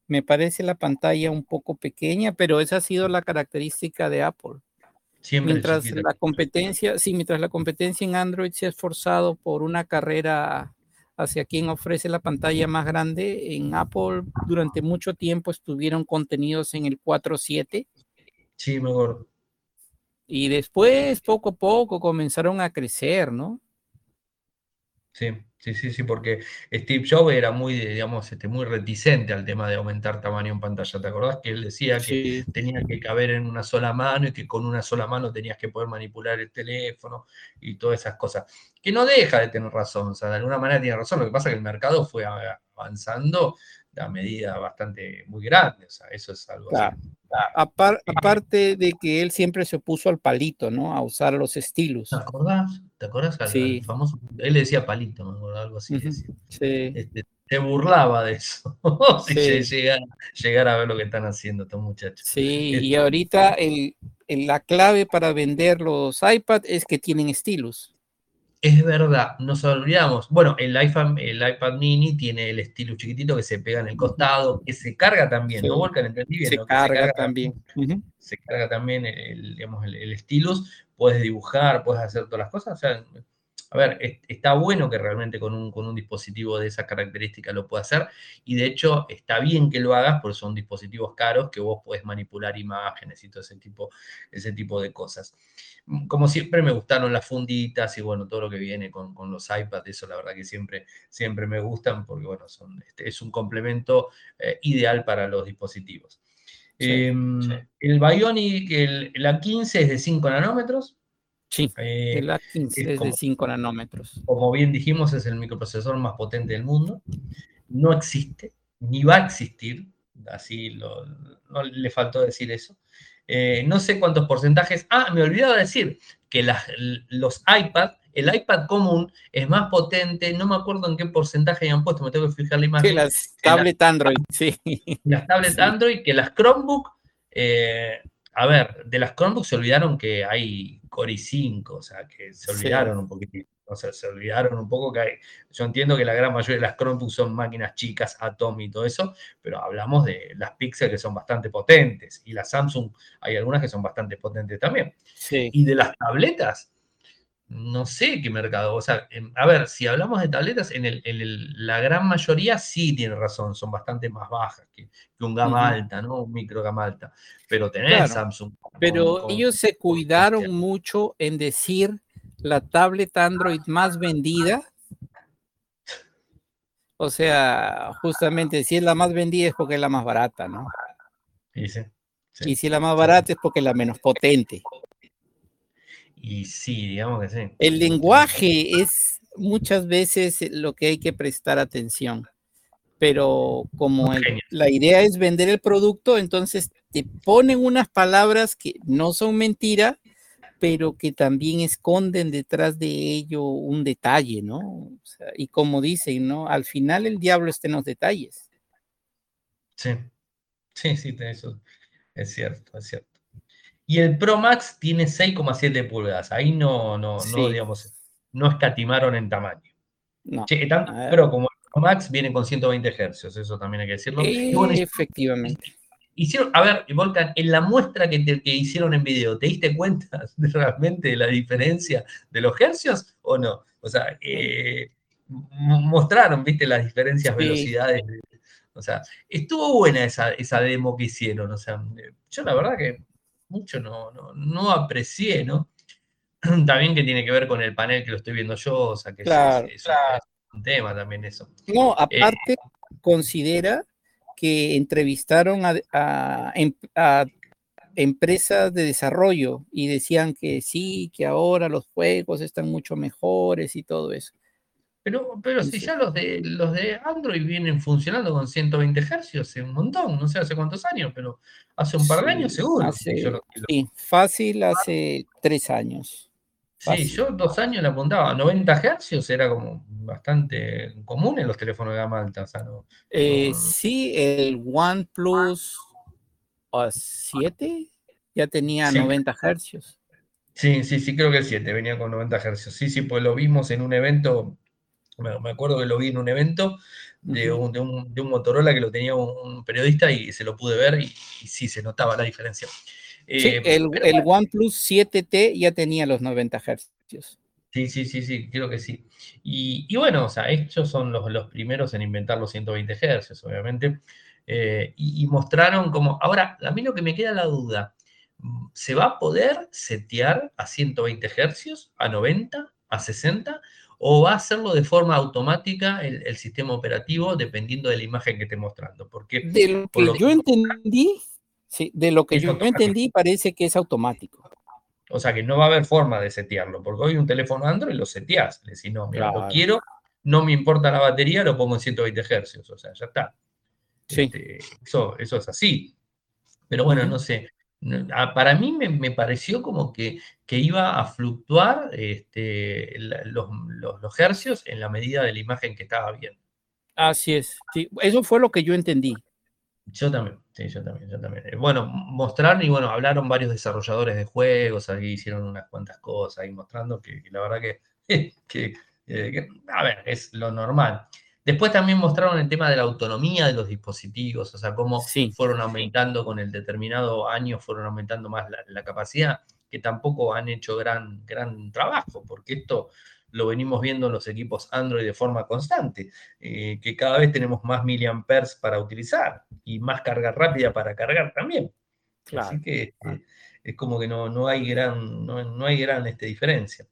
S2: Me parece la pantalla un poco pequeña, pero esa ha sido la característica de Apple mientras la competencia, sí, mientras la competencia en Android se ha esforzado por una carrera hacia quien ofrece la pantalla más grande, en Apple durante mucho tiempo estuvieron contenidos en el 4.7.
S1: Sí, mejor.
S2: Y después, poco a poco, comenzaron a crecer, ¿no?
S1: Sí, sí, sí, sí, porque Steve Jobs era muy, digamos, este, muy reticente al tema de aumentar tamaño en pantalla. ¿Te acordás que él decía que tenía que caber en una sola mano y que con una sola mano tenías que poder manipular el teléfono y todas esas cosas? Que no deja de tener razón, o sea, de alguna manera tiene razón. Lo que pasa es que el mercado fue avanzando a medida bastante muy grande, o sea, eso es algo
S2: así. aparte de que él siempre se opuso al palito, ¿no? A usar los estilos.
S1: ¿Te acordás? ¿Te acordás? Sí. famoso, él le decía palito, ¿no? algo así. Sí. Este, se burlaba de eso. si llegar, a ver lo que están haciendo estos muchachos.
S2: Sí, y este, ahorita el, la clave para vender los iPad es que tienen estilos.
S1: Es verdad, nos olvidamos. Bueno, el iPad, el iPad mini tiene el estilo chiquitito que se pega en el costado, que se carga tambitambién, ¿no, Volcan?
S2: Entendí bien. Se, carga también.
S1: Se carga también el, digamos, el, stylus. Puedes dibujar, puedes hacer todas las cosas. O sea, a ver, está bueno que realmente con un, con un dispositivo de esa característica lo pueda hacer y de hecho está bien que lo hagas porque son dispositivos caros que vos podés manipular imágenes y todo ese tipo, ese tipo de cosas. Como siempre me gustaron las funditas y bueno, todo lo que viene con, los iPads, eso la verdad que siempre, siempre me gustan porque bueno, son, este, es un complemento eh, ideal para los dispositivos. Em, el Bionic, el, la 15 es de 5 nanómetros,
S2: Sí, eh, el A15 es, de 5 nanómetros.
S1: Como bien dijimos, es el microprocesador más potente del mundo. No existe, ni va a existir, así no le faltó decir eso. Eh, no sé cuántos porcentajes. Ah, me olvidaba decir que los iPad, el iPad común es más potente, no me acuerdo en qué porcentaje han puesto, me tengo que fijar la imagen.
S2: Que las tablet Android, sí.
S1: Las tablet Android, que las Chromebook, eh, a ver, de las Chromebook se olvidaron que hay Core i5, o sea, que se olvidaron un poquitito. O sea, se olvidaron un poco que hay, yo entiendo que la gran mayoría de las Chromebooks son máquinas chicas, Atom y todo eso, pero hablamos de las Pixel que son bastante potentes y las Samsung hay algunas que son bastante potentes también. Y de las tabletas, no sé qué mercado. O sea, a ver, si hablamos de tabletas, en, la gran mayoría sí tiene razón, son bastante más bajas que, un gama alta, ¿no? Un micro gama alta. Pero tener Samsung.
S2: Pero ellos se cuidaron mucho en decir la tablet Android más vendida. O sea, justamente si es la más vendida es porque es la más barata, ¿no?
S1: Sí, sí,
S2: y si es la más barata es porque es la menos potente.
S1: Y sí, digamos que sí.
S2: El lenguaje es muchas veces lo que hay que prestar atención, pero como la idea es vender el producto, entonces te ponen unas palabras que no son mentira, pero que también esconden detrás de ello un detalle, ¿no? y como dicen, ¿no? Al final el diablo está en los detalles.
S1: Sí, sí, sí, eso es cierto, es cierto. Y el Pro Max tiene 6,7 pulgadas. Ahí no, no, no, digamos, no escatimaron en tamaño. No. pero como el Pro Max viene con 120 Hz, eso también hay que decirlo.
S2: efectivamente.
S1: Hicieron, a ver, Volcan, en la muestra que, que hicieron en video, ¿te diste cuenta realmente de la diferencia de los hercios o no? O sea, eh, mostraron, viste, las diferencias, velocidades. O sea, estuvo buena esa, esa demo que hicieron. O sea, yo la verdad que mucho no, no, no aprecié, ¿no? También que tiene que ver con el panel que lo estoy viendo yo, o sea que es, un tema también eso.
S2: No, eh, aparte, considera que entrevistaron a, em, a, empresas de desarrollo y decían que sí, que ahora los juegos están mucho mejores y todo eso.
S1: Pero, pero si ya los de los de Android vienen funcionando con 120 Hz hace un montón, no sé hace cuántos años, pero hace un par de años seguro.
S2: sí, fácil hace tres años.
S1: Sí, yo dos años le apuntaba. 90 Hz era como bastante común en los teléfonos de gama alta.
S2: Eh, sí, el OnePlus 7 ya tenía 90 Hz.
S1: Sí, sí, sí, creo que el 7 venía con 90 Hz. Sí, sí, pues lo vimos en un evento me, acuerdo que lo vi en un evento de un, de un, Motorola que lo tenía un, periodista y se lo pude ver y, sí se notaba la diferencia.
S2: Eh, el, el OnePlus 7T ya tenía los 90 Hz.
S1: Sí, sí, sí, sí, creo que sí. Y, bueno, o sea, estos son los, los, primeros en inventar los 120 Hz, obviamente. Eh, y, y, mostraron como, ahora, a mí lo que me queda la duda, ¿se va a poder setear a 120 Hz, a 90, a 60? O va a hacerlo de forma automática el, sistema operativo dependiendo de la imagen que esté mostrando. Porque,
S2: de lo que yo entendí, sí, de lo que yo entendí parece que es automático.
S1: O sea que no va a haber forma de setearlo, porque hoy un teléfono Android lo seteás. Le decís, no, mira, lo quiero, no me importa la batería, lo pongo en 120 Hz. O sea, ya está. Sí. Este, eso, eso es así. Pero bueno, no sé. Ah, para mí me, pareció como que, que, iba a fluctuar este, los, los, hercios en la medida de la imagen que estaba viendo.
S2: Así es, sí, eso fue lo que yo entendí.
S1: Yo también, sí, yo también, yo también. Eh, bueno, mostraron y bueno, hablaron varios desarrolladores de juegos, ahí hicieron unas cuantas cosas y mostrando que, la verdad que, que, que, a ver, es lo normal. Después también mostraron el tema de la autonomía de los dispositivos, o sea, cómo fueron aumentando con el determinado año, fueron aumentando más la, capacidad, que tampoco han hecho gran, gran trabajo, porque esto lo venimos viendo en los equipos Android de forma constante, eh, que cada vez tenemos más miliamperes para utilizar y más carga rápida para cargar también. Así que este, es como que no, no hay gran, no, hay gran este, diferencia.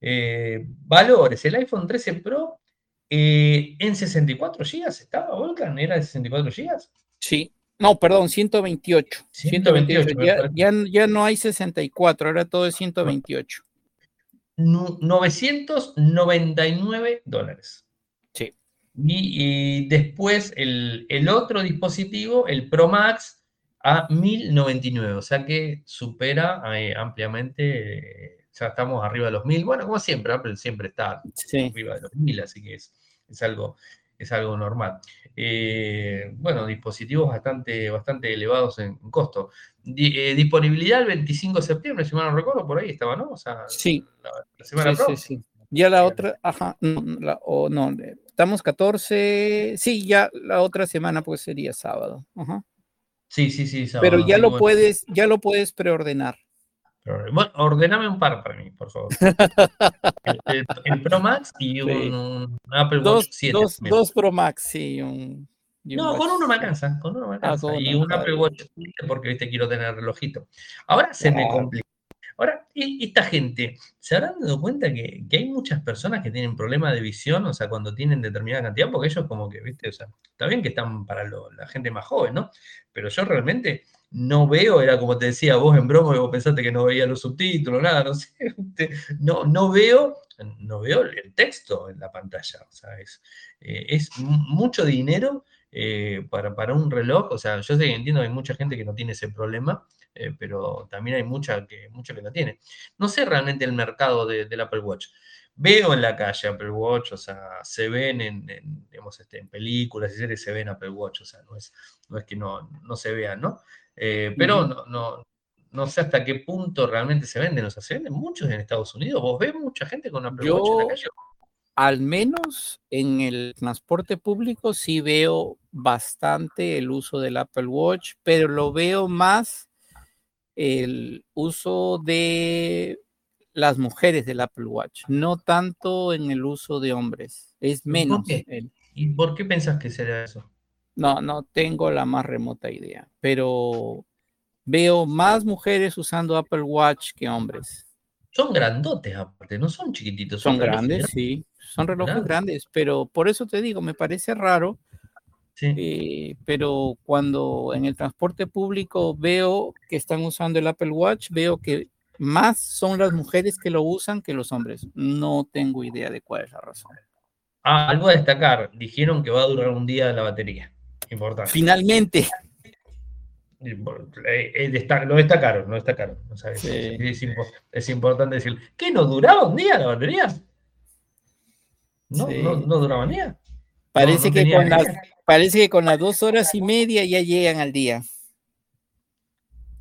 S1: Eh, valores, el iPhone 13 Pro eh, ¿En 64 GB estaba Volcan? ¿Era de 64 GB?
S2: Sí. No, perdón, 128. 128. Ya, ya, no hay 64, ahora todo es 128.
S1: 999 dólares.
S2: Sí.
S1: Y, después el, otro dispositivo, el Pro Max, a 1099. O sea que supera eh, ampliamente. Ya estamos arriba de los 1000. Bueno, como siempre, Apple siempre está arriba de los 1000, así que es, es algo, es algo normal. Eh, bueno, dispositivos bastante, bastante elevados en, costo. Eh, disponibilidad el 25 de septiembre, si mal no recuerdo, por ahí estaba, ¿no? O
S2: sea, sí. La, semana sí, sí, sí, Ya la otra, ajá, no, o no, estamos 14, sí, ya la otra semana pues sería sábado. Ajá.
S1: Sí, sí, sí, sábado.
S2: Pero ya lo puedes, ya lo puedes preordenar.
S1: Bueno, ordename un par para mí, por favor. el, Pro Max y un, Apple Watch 7.
S2: Dos, Pro Max, sí. Un,
S1: no, con uno me alcanza, con uno me ah, alcanza. y un Apple Watch 7 porque viste quiero tener relojito. Ahora se me complica. Ahora, esta gente, ¿se habrán dado cuenta que, que, hay muchas personas que tienen problemas de visión, o sea, cuando tienen determinada cantidad? Porque ellos como que, viste, o sea, está bien que están para la gente más joven, ¿no? Pero yo realmente no veo, era como te decía vos en broma, vos pensaste que no veía los subtítulos, nada, no sé, no, veo, no veo el texto en la pantalla, o sea, es, eh, mucho dinero eh, para, para, un reloj, o sea, yo sé que entiendo que hay mucha gente que no tiene ese problema, eh, pero también hay mucha que, mucha que no tiene. No sé realmente el mercado del Apple Watch. Veo en la calle Apple Watch, o sea, se ven en, este, en películas y series, se ven Apple Watch, o sea, no es, no es que no, no se vean, ¿no? Eh, pero no, no, no, sé hasta qué punto realmente se venden. O sea, se venden muchos en Estados Unidos. ¿Vos ves mucha gente con Apple Watch en la calle?
S2: Al menos en el transporte público sí veo bastante el uso del Apple Watch, pero lo veo más el uso de las mujeres del Apple Watch, no tanto en el uso de hombres, es menos.
S1: ¿Y por qué pensás que será eso?
S2: No, no tengo la más remota idea, pero veo más mujeres usando Apple Watch que hombres.
S1: Son grandotes aparte, no son chiquititos.
S2: Son, grandes, sí, son relojes grandes. pero por eso te digo, me parece raro. Sí. Eh, pero cuando en el transporte público veo que están usando el Apple Watch, veo que más son las mujeres que lo usan que los hombres. No tengo idea de cuál es la razón.
S1: Ah, algo a destacar, dijeron que va a durar un día la batería. Importante.
S2: Finalmente.
S1: Eh, eh, lo destacaron, lo destacaron. es, importante decir, ¿qué no duraba un día la batería? No, no, duraba un día.
S2: Parece, que con las, parece que con las dos horas y media ya llegan al día.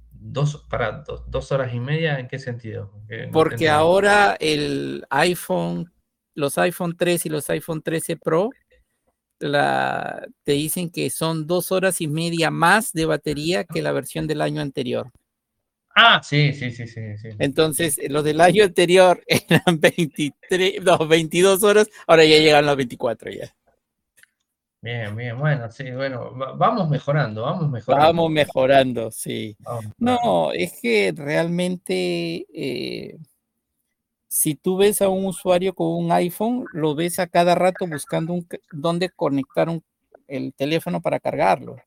S1: Dos, para dos, horas y media, ¿en qué sentido?
S2: Porque ahora el iPhone, los iPhone 3 y los iPhone 13 Pro la, te dicen que son dos horas y media más de batería que la versión del año anterior.
S1: Ah, sí, sí, sí, sí.
S2: Entonces, los del año anterior eran 23, no, 22 horas, ahora ya llegan las 24 ya.
S1: Bien, bien, bueno, sí, bueno, vamos mejorando, vamos mejorando.
S2: Vamos mejorando, sí. no, es que realmente eh, si tú ves a un usuario con un iPhone, lo ves a cada rato buscando un, dónde conectar el teléfono para cargarlo.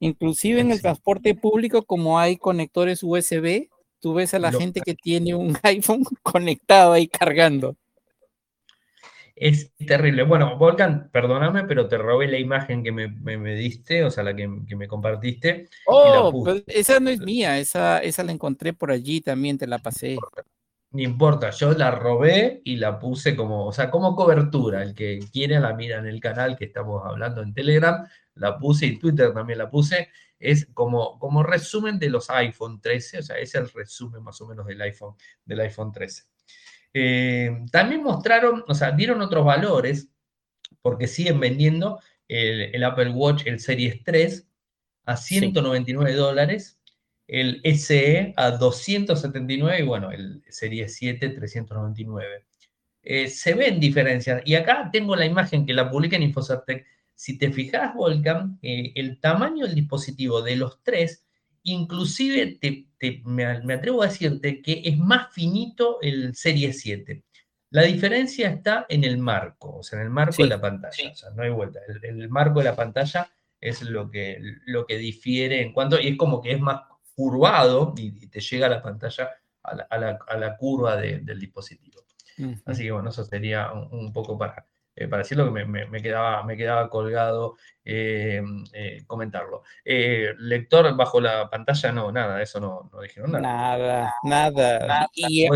S2: Inclusive en el transporte público, como hay conectores USB, tú ves a la gente que tiene un iPhone conectado ahí cargando.
S1: Es terrible. Bueno, Volcan, perdóname, pero te robé la imagen que me, diste, o sea, la que, me compartiste.
S2: Oh, pues, esa no es mía, esa, esa la encontré por allí también, te la pasé.
S1: No importa, yo la robé y la puse como, o sea, como cobertura. El que quiere la mira en el canal que estamos hablando en Telegram, la puse y Twitter también la puse. Es como, como resumen de los iPhone 13, o sea, es el resumen más o menos del iPhone, del iPhone 13. Eh, también mostraron, o sea, dieron otros valores, porque siguen vendiendo el, Apple Watch, el Series 3, a 199 dólares, el SE a 279 y bueno, el Series 7, 399. Eh, se ven diferencias. Y acá tengo la imagen que la publica en Infocertec. Si te fijas, Volcan, eh, el tamaño del dispositivo de los tres inclusive me, atrevo a decirte que es más finito el Serie 7. La diferencia está en el marco, o sea, en el marco de la pantalla. O sea, no hay vuelta. El, marco de la pantalla es lo que, lo que difiere en cuanto, y es como que es más curvado y, te llega a la pantalla a la, curva del dispositivo. Así que bueno, eso sería un poco para, eh, para decirlo que me, quedaba, me quedaba colgado eh, eh, comentarlo. lector bajo la pantalla, no, nada, eso no, no dijeron
S2: nada. Nada, nada. Y,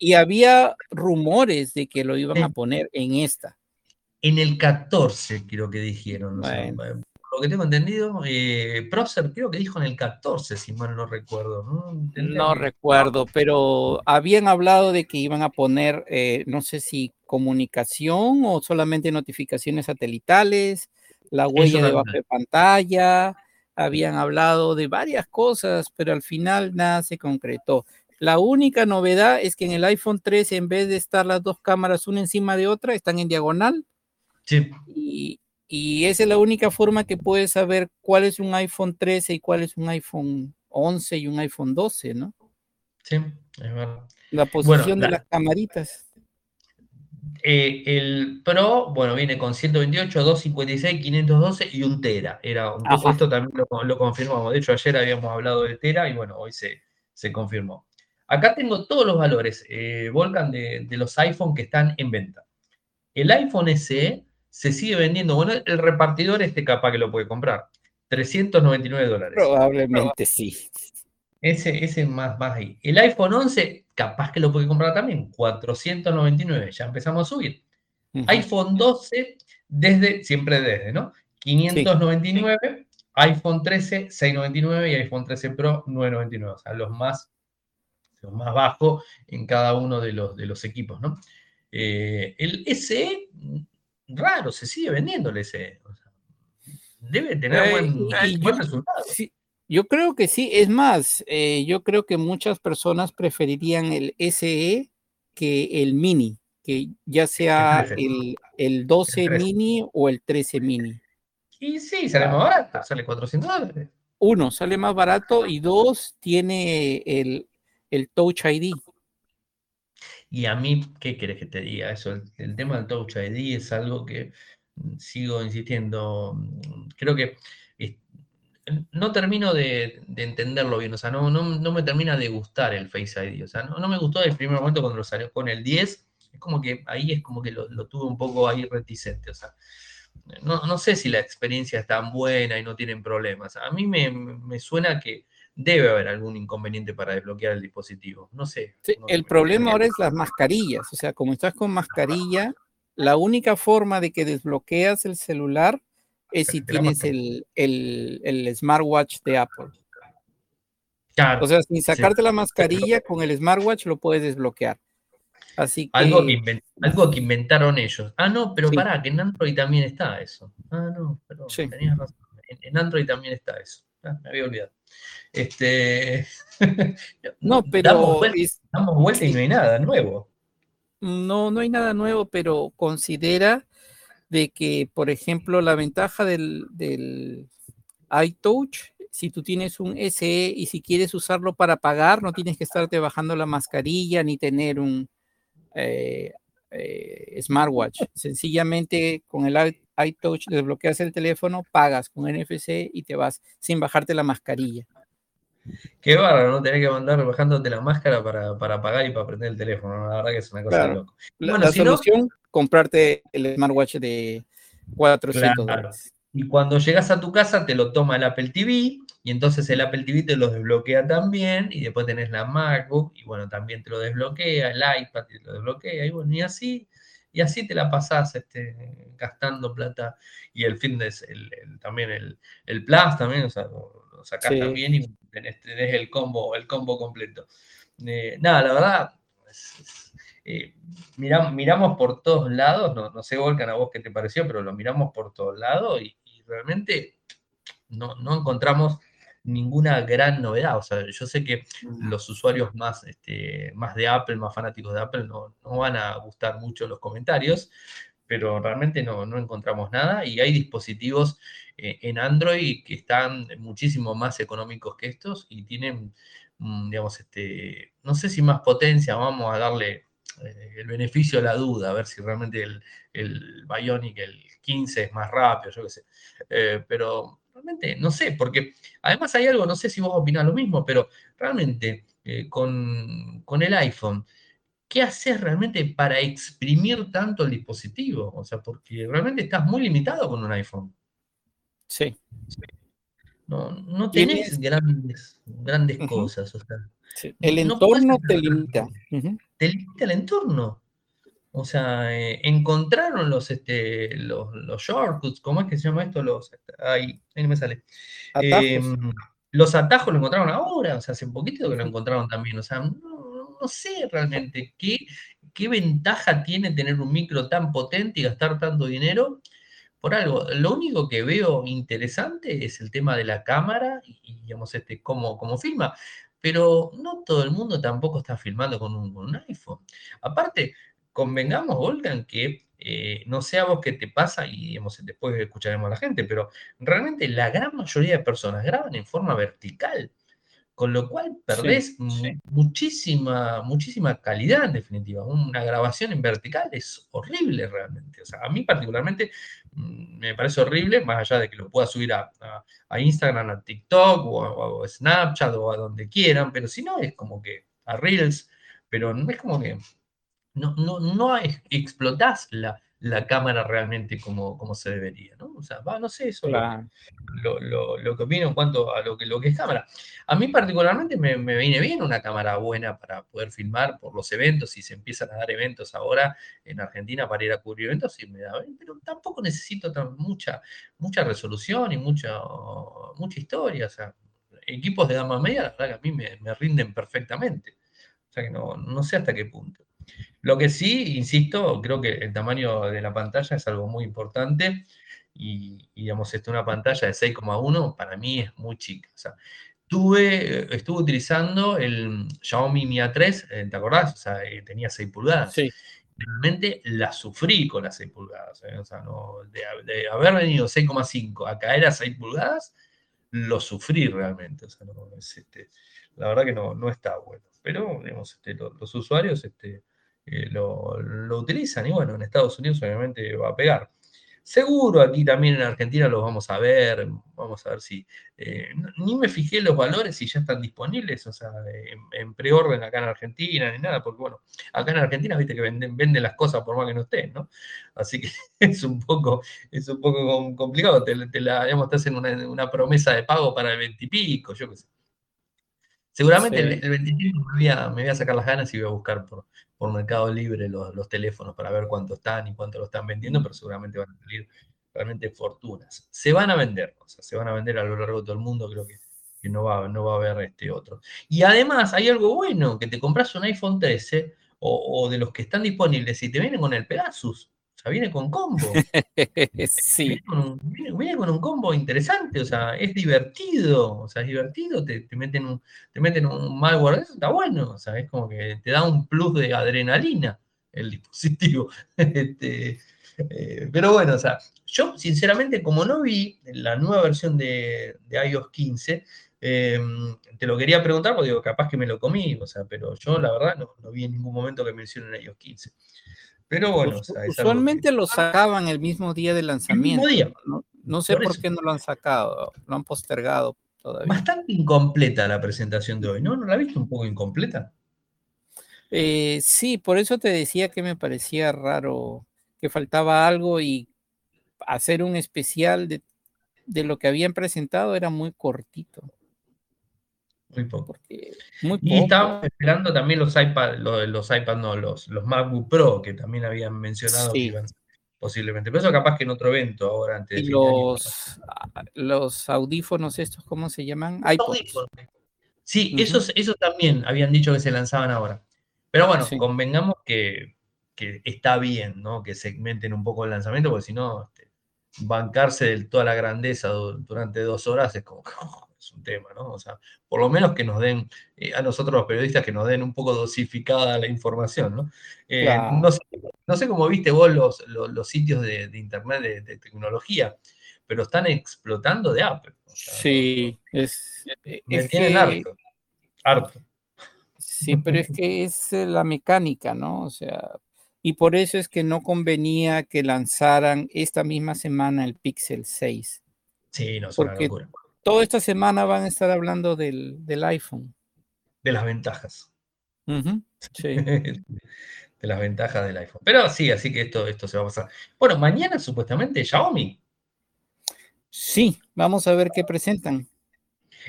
S2: y, había rumores de que lo iban a poner en esta.
S1: En el 14, creo que dijeron. Lo que tengo entendido, eh, creo que dijo en el 14, si mal no recuerdo.
S2: No, recuerdo, pero habían hablado de que iban a poner, no sé si comunicación o solamente notificaciones satelitales, la huella debajo de pantalla, habían hablado de varias cosas, pero al final nada se concretó. La única novedad es que en el iPhone 13, en vez de estar las dos cámaras una encima de otra, están en diagonal.
S1: Sí.
S2: Y, y esa es la única forma que puedes saber cuál es un iPhone 13 y cuál es un iPhone 11 y un iPhone 12, ¿no?
S1: Sí, es verdad.
S2: La posición de las camaritas.
S1: Eh, el Pro, bueno, viene con 128, 256, 512 y un Tera. Era un poco, esto también lo, confirmamos. De hecho, ayer habíamos hablado del Tera y bueno, hoy se, se confirmó. Acá tengo todos los valores, eh, Volcan, de, los iPhone que están en venta. El iPhone SE se sigue vendiendo, bueno, el repartidor este capaz que lo puede comprar. 399 dólares.
S2: Probablemente sí.
S1: Ese, ese más, más ahí. El iPhone 11, capaz que lo puede comprar también, 499, ya empezamos a subir. iPhone 12, desde, siempre desde, ¿no? 599, iPhone 13, 699 y iPhone 13 Pro, 999. O sea, los más, los más bajos en cada uno de los, de los equipos, ¿no? Eh, el SE, raro, se sigue vendiendo el SE. debe tener buen, buen resultado.
S2: Sí yo creo que sí, es más, eh, yo creo que muchas personas preferirían el SE que el mini, que ya sea el, el 12 mini o el 13 mini.
S1: Y sí, sale más barato, sale 400 dólares.
S2: Uno, sale más barato y dos, tiene el, el Touch ID.
S1: Y a mí, ¿qué quieres que te diga? Eso, el, tema del Touch ID es algo que mm, sigo insistiendo. Mm, creo que no termino de, entenderlo bien, o sea, no, no, me termina de gustar el Face ID, o sea, no, me gustó el primer momento cuando lo salió con el 10, es como que ahí es como que lo, tuve un poco ahí reticente, o sea, no, sé si la experiencia es tan buena y no tienen problemas, a mí me, suena que debe haber algún inconveniente para desbloquear el dispositivo, no sé.
S2: el problema ahora es las mascarillas, o sea, como estás con mascarilla, la única forma de que desbloqueas el celular es si tienes el, el, smartwatch de Apple. o sea, sin sacarte la mascarilla, con el smartwatch lo puedes desbloquear. Así que...
S1: Algo que, algo que inventaron ellos. Ah, no, pero pará, que en Android también está eso. Ah, no, pero tenías razón. En, Android también está eso. Me había olvidado. Este.
S2: no, pero.
S1: Damos vuelta, y no hay nada nuevo.
S2: No, no hay nada nuevo, pero considera de que, por ejemplo, la ventaja del, del iTouch si tú tienes un SE y si quieres usarlo para pagar, no tienes que estarte bajando la mascarilla ni tener un eh, eh, smartwatch. Sencillamente con el iTouch desbloqueas el teléfono, pagas con NFC y te vas sin bajarte la mascarilla.
S1: Qué bárbaro, ¿no? Tener que mandar bajándote la máscara para, para pagar y para prender el teléfono. La verdad que es una cosa loca.
S2: La, solución, comprarte el smartwatch de 400 dólares.
S1: Y cuando llegas a tu casa te lo toma el Apple TV y entonces el Apple TV te lo desbloquea también y después tenés la MacBook y bueno, también te lo desbloquea, el iPad te lo desbloquea y bueno, y así, y así te la pasás este, gastando plata y el fitness, el, también el, el Plus también, o sea, lo, sacás también y tenés, el combo, el combo completo. Eh, nada, la verdad, eh, miramos, miramos por todos lados, no, no sé, Volcan, a vos qué te pareció, pero lo miramos por todos lados y, realmente no, no, encontramos ninguna gran novedad. O sea, yo sé que los usuarios más, este, más de Apple, más fanáticos de Apple, no, no van a gustar mucho los comentarios, pero realmente no, no encontramos nada y hay dispositivos eh, en Android que están muchísimo más económicos que estos y tienen, mm, digamos, este, no sé si más potencia, vamos a darle eh, el beneficio de la duda, a ver si realmente el, el Bionic, el 15 es más rápido, yo qué sé. Eh, pero realmente no sé, porque además hay algo, no sé si vos opinás lo mismo, pero realmente eh, con, el iPhone, ¿qué haces realmente para exprimir tanto el dispositivo? O sea, porque realmente estás muy limitado con un iPhone.
S2: Sí.
S1: No, tenés grandes, grandes cosas.
S2: El entorno te limita.
S1: Te limita el entorno. O sea, eh, encontraron los, este, los, los, shortcuts, ¿cómo es que se llama esto? Los, ahí, ahí no me sale. Em, los atajos lo encontraron ahora, o sea, hace un poquito que lo encontraron también. O sea, no, no sé realmente qué, qué ventaja tiene tener un micro tan potente y gastar tanto dinero por algo. Lo único que veo interesante es el tema de la cámara y, digamos, este, cómo, cómo filma. Pero no todo el mundo tampoco está filmando con un, con un iPhone. Aparte, convengamos, Volcan, que eh, no sé a vos qué te pasa, y digamos, después escucharemos a la gente, pero realmente la gran mayoría de personas graban en forma vertical, con lo cual perdés muchísima, muchísima calidad en definitiva. Una grabación en vertical es horrible realmente. O sea, a mí particularmente mm, me parece horrible, más allá de que lo pueda subir a, Instagram, a TikTok o a, Snapchat o a donde quieran, pero si no es como que a Reels, pero no es como que no, no, no explotás la, la cámara realmente como, como se debería, ¿no? O sea, va, no sé, eso lo, lo, lo, que opino en cuanto a lo que, lo que es cámara. A mí particularmente me, me, viene bien una cámara buena para poder filmar por los eventos, si se empiezan a dar eventos ahora en Argentina para ir a cubrir eventos, sí me da bien, pero tampoco necesito tan, mucha, mucha resolución y mucha, mucha historia, o sea, equipos de gama media, la verdad que a mí me, me rinden perfectamente. O sea que no, no sé hasta qué punto. Lo que sí, insisto, creo que el tamaño de la pantalla es algo muy importante y, digamos, esto, una pantalla de 6,1 para mí es muy chica. O sea, tuve, estuve utilizando el Xiaomi Mi A3, eh, ¿te acordás? O sea, eh, tenía 6 pulgadas.
S2: Sí.
S1: Realmente la sufrí con las 6 pulgadas. ¿eh? O sea, de, haber venido 6,5 a caer a 6 pulgadas, lo sufrí realmente. O sea, este, la verdad que no, no está bueno. Pero, digamos, este, los, usuarios este, eh, lo, utilizan y bueno, en Estados Unidos obviamente va a pegar. Seguro aquí también en Argentina los vamos a ver, vamos a ver si... Eh, ni me fijé los valores si ya están disponibles, o sea, en, preorden acá en Argentina ni nada, porque bueno, acá en Argentina viste que venden, venden las cosas por más que no estén, ¿no? Así que es un poco, es un poco complicado, te, la, hacen una, una promesa de pago para el veintipico, yo qué sé. Seguramente el, 25 me voy, a, me voy, a, sacar las ganas y voy a buscar por, por Mercado Libre los, teléfonos para ver cuánto están y cuánto lo están vendiendo, pero seguramente van a salir realmente fortunas. Se van a vender, o sea, se van a vender a lo largo de todo el mundo, creo que, que no, va, no va a haber este otro. Y además hay algo bueno, que te compras un iPhone 13 o, o de los que están disponibles y te vienen con el Pegasus viene con combo.
S2: sí.
S1: Viene con, un, combo interesante, o sea, es divertido, o sea, es divertido, te, meten, un, te meten un malware, eso está bueno, o sea, es como que te da un plus de adrenalina el dispositivo. este, Eh, pero bueno, o sea, yo sinceramente, como no vi la nueva versión de, iOS 15, em, te lo quería preguntar porque digo, capaz que me lo comí, o sea, pero yo la verdad no, vi en ningún momento que mencionen iOS 15. Pero bueno,
S2: usualmente lo sacaban el mismo día de lanzamiento. No, sé por, qué no lo han sacado, lo han postergado todavía.
S1: Bastante incompleta la presentación de hoy, ¿no? ¿No la viste un poco incompleta?
S2: Eh, sí, por eso te decía que me parecía raro que faltaba algo y hacer un especial de, lo que habían presentado era muy cortito.
S1: Muy poco. Y estábamos esperando también los iPad, los, los iPad, no, los, los MacBook Pro, que también habían mencionado que iban posiblemente. Pero eso capaz que en otro evento ahora antes
S2: de los, los audífonos estos, ¿cómo se llaman? iPods.
S1: Sí, esos, esos también habían dicho que se lanzaban ahora. Pero bueno, convengamos que, está bien, ¿no? Que segmenten un poco el lanzamiento, porque si no, este, bancarse de toda la grandeza durante dos horas es como es un tema, ¿no? O sea, por lo menos que nos den, eh, a nosotros los periodistas, que nos den un poco dosificada la información, ¿no? Eh, no, sé, cómo viste vos los, los, sitios de, internet de, tecnología, pero están explotando de Apple.
S2: sí, es,
S1: me tienen harto, harto.
S2: Sí, pero es que es eh, la mecánica, ¿no? O sea, y por eso es que no convenía que lanzaran esta misma semana el Pixel 6.
S1: Sí, no es
S2: porque Toda esta semana van a estar hablando del, iPhone.
S1: De las ventajas.
S2: sí.
S1: de las ventajas del iPhone. Pero sí, así que esto, esto se va a pasar. Bueno, mañana supuestamente Xiaomi.
S2: Sí, vamos a ver qué presentan.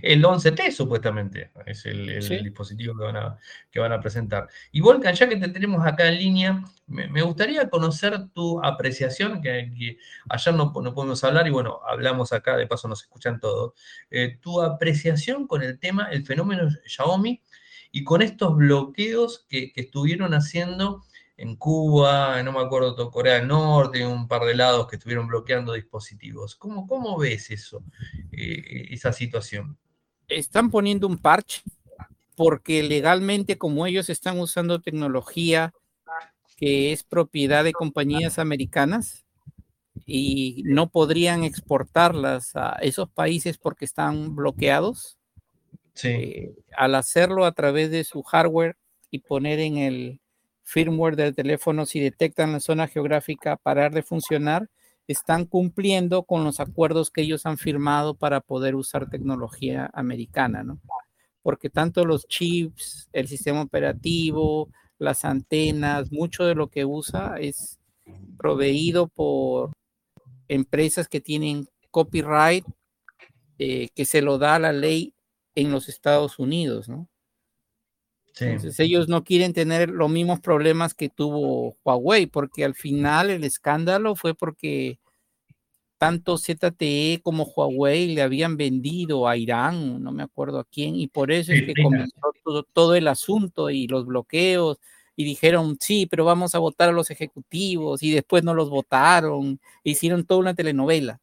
S1: El 11T, supuestamente, es el, dispositivo que van, a, que van, a, presentar. Y Volcan, ya que te tenemos acá en línea, me, gustaría conocer tu apreciación, que, ayer no, no, pudimos hablar y bueno, hablamos acá, de paso nos escuchan todos, eh, tu apreciación con el tema, el fenómeno Xiaomi y con estos bloqueos que, estuvieron haciendo en Cuba, no me acuerdo, Corea del Norte, un par de lados que estuvieron bloqueando dispositivos. ¿Cómo, cómo ves eso, eh, esa situación?
S2: Están poniendo un parche porque legalmente como ellos están usando tecnología que es propiedad de compañías americanas y no podrían exportarlas a esos países porque están bloqueados. Eh, al hacerlo a través de su hardware y poner en el firmware del teléfono si detectan la zona geográfica parar de funcionar, están cumpliendo con los acuerdos que ellos han firmado para poder usar tecnología americana, ¿no? Porque tanto los chips, el sistema operativo, las antenas, mucho de lo que usa es proveído por empresas que tienen copyright eh, que se lo da la ley en los Estados Unidos, ¿no? Entonces ellos no quieren tener los mismos problemas que tuvo Huawei, porque al final el escándalo fue porque tanto ZTE como Huawei le habían vendido a Irán, no me acuerdo a quién, y por eso es que comenzó todo, el asunto y los bloqueos, y dijeron, sí, pero vamos a votar a los ejecutivos, y después no los votaron, hicieron toda una telenovela.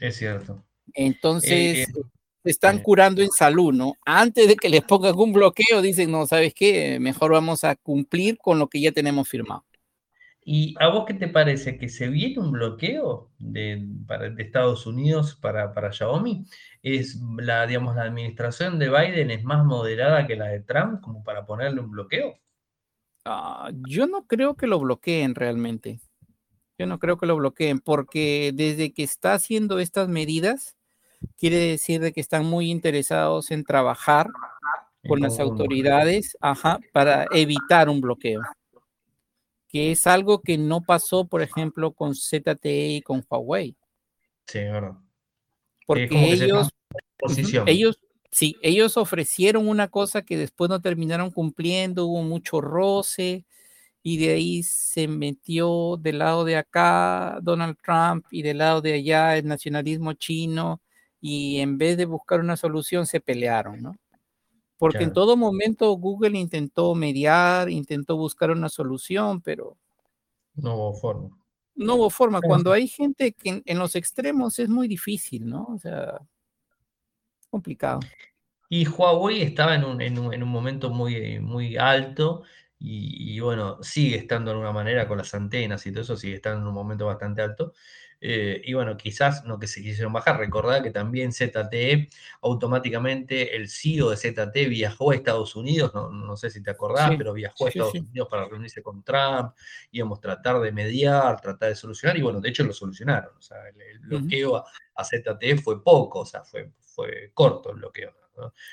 S1: Es cierto.
S2: Entonces, eh, eh, están curando en salud, ¿no? Antes de que les pongan un bloqueo, dicen, no, ¿sabes qué? Mejor vamos a cumplir con lo que ya tenemos firmado.
S1: ¿Y a vos qué te parece? ¿Que se viene un bloqueo de, Estados Unidos para, para, Xiaomi? ¿Es la, digamos, la administración de Biden es más moderada que la de Trump como para ponerle un bloqueo?
S2: Ah, yo no creo que lo bloqueen realmente. Yo no creo que lo bloqueen porque desde que está haciendo estas medidas, quiere decir de que están muy interesados en trabajar con las autoridades para evitar un bloqueo, que es algo que no pasó, por ejemplo, con ZTE y con Huawei.
S1: Sí, verdad.
S2: Porque ellos, ellos, sí, ellos ofrecieron una cosa que después no terminaron cumpliendo, hubo mucho roce, y de ahí se metió del lado de acá Donald Trump y del lado de allá el nacionalismo chino y en vez de buscar una solución se pelearon, ¿no? Porque en todo momento Google intentó mediar, intentó buscar una solución, pero...
S1: No hubo forma.
S2: No hubo forma. Cuando hay gente que en, los extremos es muy difícil, ¿no? O sea, complicado.
S1: Y Huawei estaba en un, en un, momento muy, muy alto y, bueno, sigue estando de alguna manera con las antenas y todo eso, sigue estando en un momento bastante alto. Eh, y bueno, quizás no que se quisieron bajar. Recordad que también ZTE, automáticamente el CEO de ZTE viajó a Estados Unidos, no, sé si te acordás, pero viajó a Estados Unidos para reunirse con Trump, íbamos a tratar de mediar, tratar de solucionar, y bueno, de hecho lo solucionaron. O sea, el, bloqueo a, a, ZTE fue poco, o sea, fue, fue corto el bloqueo.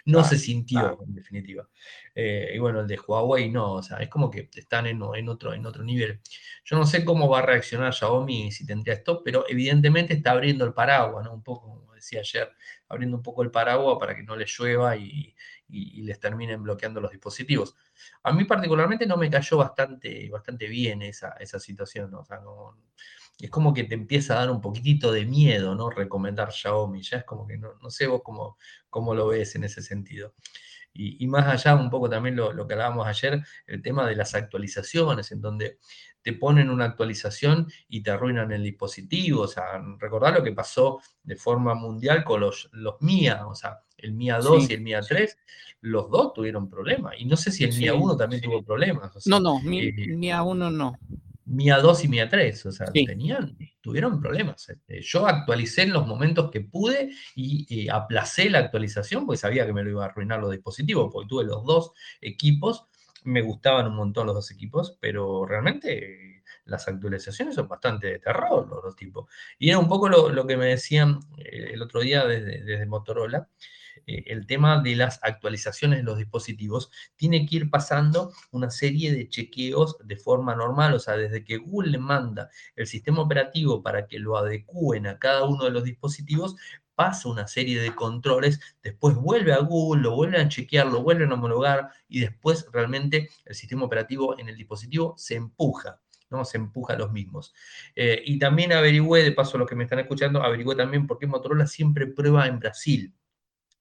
S1: No, se sintió, en definitiva. Eh, y bueno, el de Huawei no, o sea, es como que están en, otro, en otro nivel. Yo no sé cómo va a reaccionar Xiaomi si tendría esto, pero evidentemente está abriendo el paraguas, ¿no? Un poco, como decía ayer, abriendo un poco el paraguas para que no les llueva y, les terminen bloqueando los dispositivos. A mí particularmente no me cayó bastante, bastante bien esa, esa situación, ¿no? O sea, no es como que te empieza a dar un poquitito de miedo, ¿no? Recomendar Xiaomi, ya es como que no, no sé vos cómo, cómo lo ves en ese sentido. Y, más allá, un poco también lo, lo, que hablábamos ayer, el tema de las actualizaciones, en donde te ponen una actualización y te arruinan el dispositivo. O sea, recordar lo que pasó de forma mundial con los, los MIA, o sea, el MIA 2 y el MIA 3, los dos tuvieron problemas. Y no sé si el MIA 1 también tuvo problemas.
S2: no, no, Mi, eh, MIA 1 no.
S1: MIA 2 y MIA 3, o sea, tenían, tuvieron problemas. Este, yo actualicé en los momentos que pude y, aplacé la actualización porque sabía que me lo iba a arruinar los dispositivos, porque tuve los dos equipos, me gustaban un montón los dos equipos, pero realmente las actualizaciones son bastante de terror los dos tipos. Y era un poco lo, que me decían eh, el otro día desde Motorola, eh, el tema de las actualizaciones de los dispositivos, tiene que ir pasando una serie de chequeos de forma normal, o sea, desde que Google le manda el sistema operativo para que lo adecúen a cada uno de los dispositivos, pasa una serie de controles, después vuelve a Google, lo vuelven a chequear, lo vuelven a homologar y después realmente el sistema operativo en el dispositivo se empuja. ¿no? Se empuja a los mismos. Eh, y también averigüé, de paso a los que me están escuchando, averigüé también por qué Motorola siempre prueba en Brasil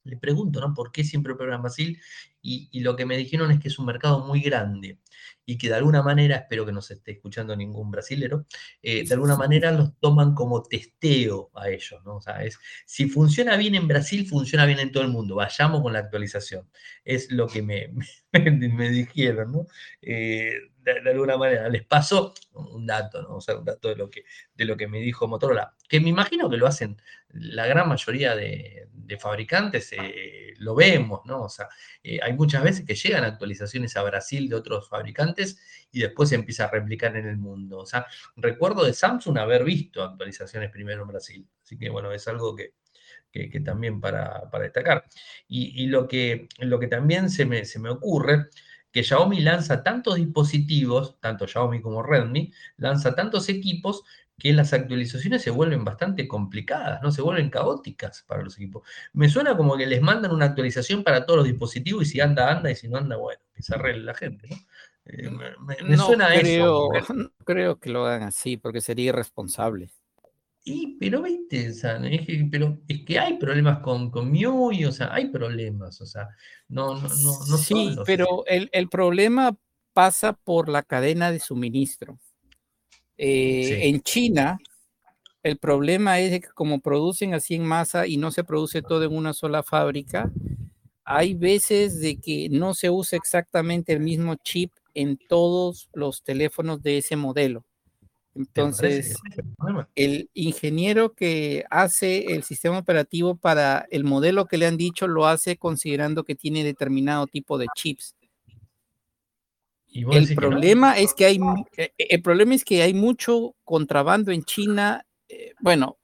S1: le pregunto, ¿no? ¿Por qué siempre en Brasil? Y, lo que me dijeron es que es un mercado muy grande y que de alguna manera, espero que no se esté escuchando ningún brasilero, eh, de alguna manera los toman como testeo a ellos, ¿no? O sea, es, si funciona bien en Brasil, funciona bien en todo el mundo, vayamos con la actualización. Es lo que me, me, dijeron, ¿no? Eh, de, alguna manera. Les paso un dato, ¿no? O sea, un dato de lo que, de lo que me dijo Motorola, que me imagino que lo hacen la gran mayoría de, fabricantes, eh, lo vemos, ¿no? O sea, eh, muchas veces que llegan actualizaciones a Brasil de otros fabricantes y después se empieza a replicar en el mundo. O sea, recuerdo de Samsung haber visto actualizaciones primero en Brasil. Así que, bueno, es algo que, que, también para, para destacar. Y, y, lo, que, lo que también se me, se me ocurre que Xiaomi lanza tantos dispositivos, tanto Xiaomi como Redmi, lanza tantos equipos que las actualizaciones se vuelven bastante complicadas, ¿no? Se vuelven caóticas para los equipos. Me suena como que les mandan una actualización para todos los dispositivos y si anda, anda, y si no anda, bueno, que se arregle la gente, ¿no?
S2: Eh, me, suena creo, eso. No creo que lo hagan así, porque sería irresponsable.
S1: Y, pero viste, es que, pero es que hay problemas con, con MIUI, o sea, hay problemas, o sea, no, no, no, no
S2: Sí, pero el, el, problema pasa por la cadena de suministro. Eh, en China, el problema es que como producen así en masa y no se produce todo en una sola fábrica, hay veces de que no se usa exactamente el mismo chip en todos los teléfonos de ese modelo. Entonces, el ingeniero que hace el sistema operativo para el modelo que le han dicho lo hace considerando que tiene determinado tipo de chips. El problema es que hay eh, el problema es que hay mucho contrabando en China. Eh, bueno,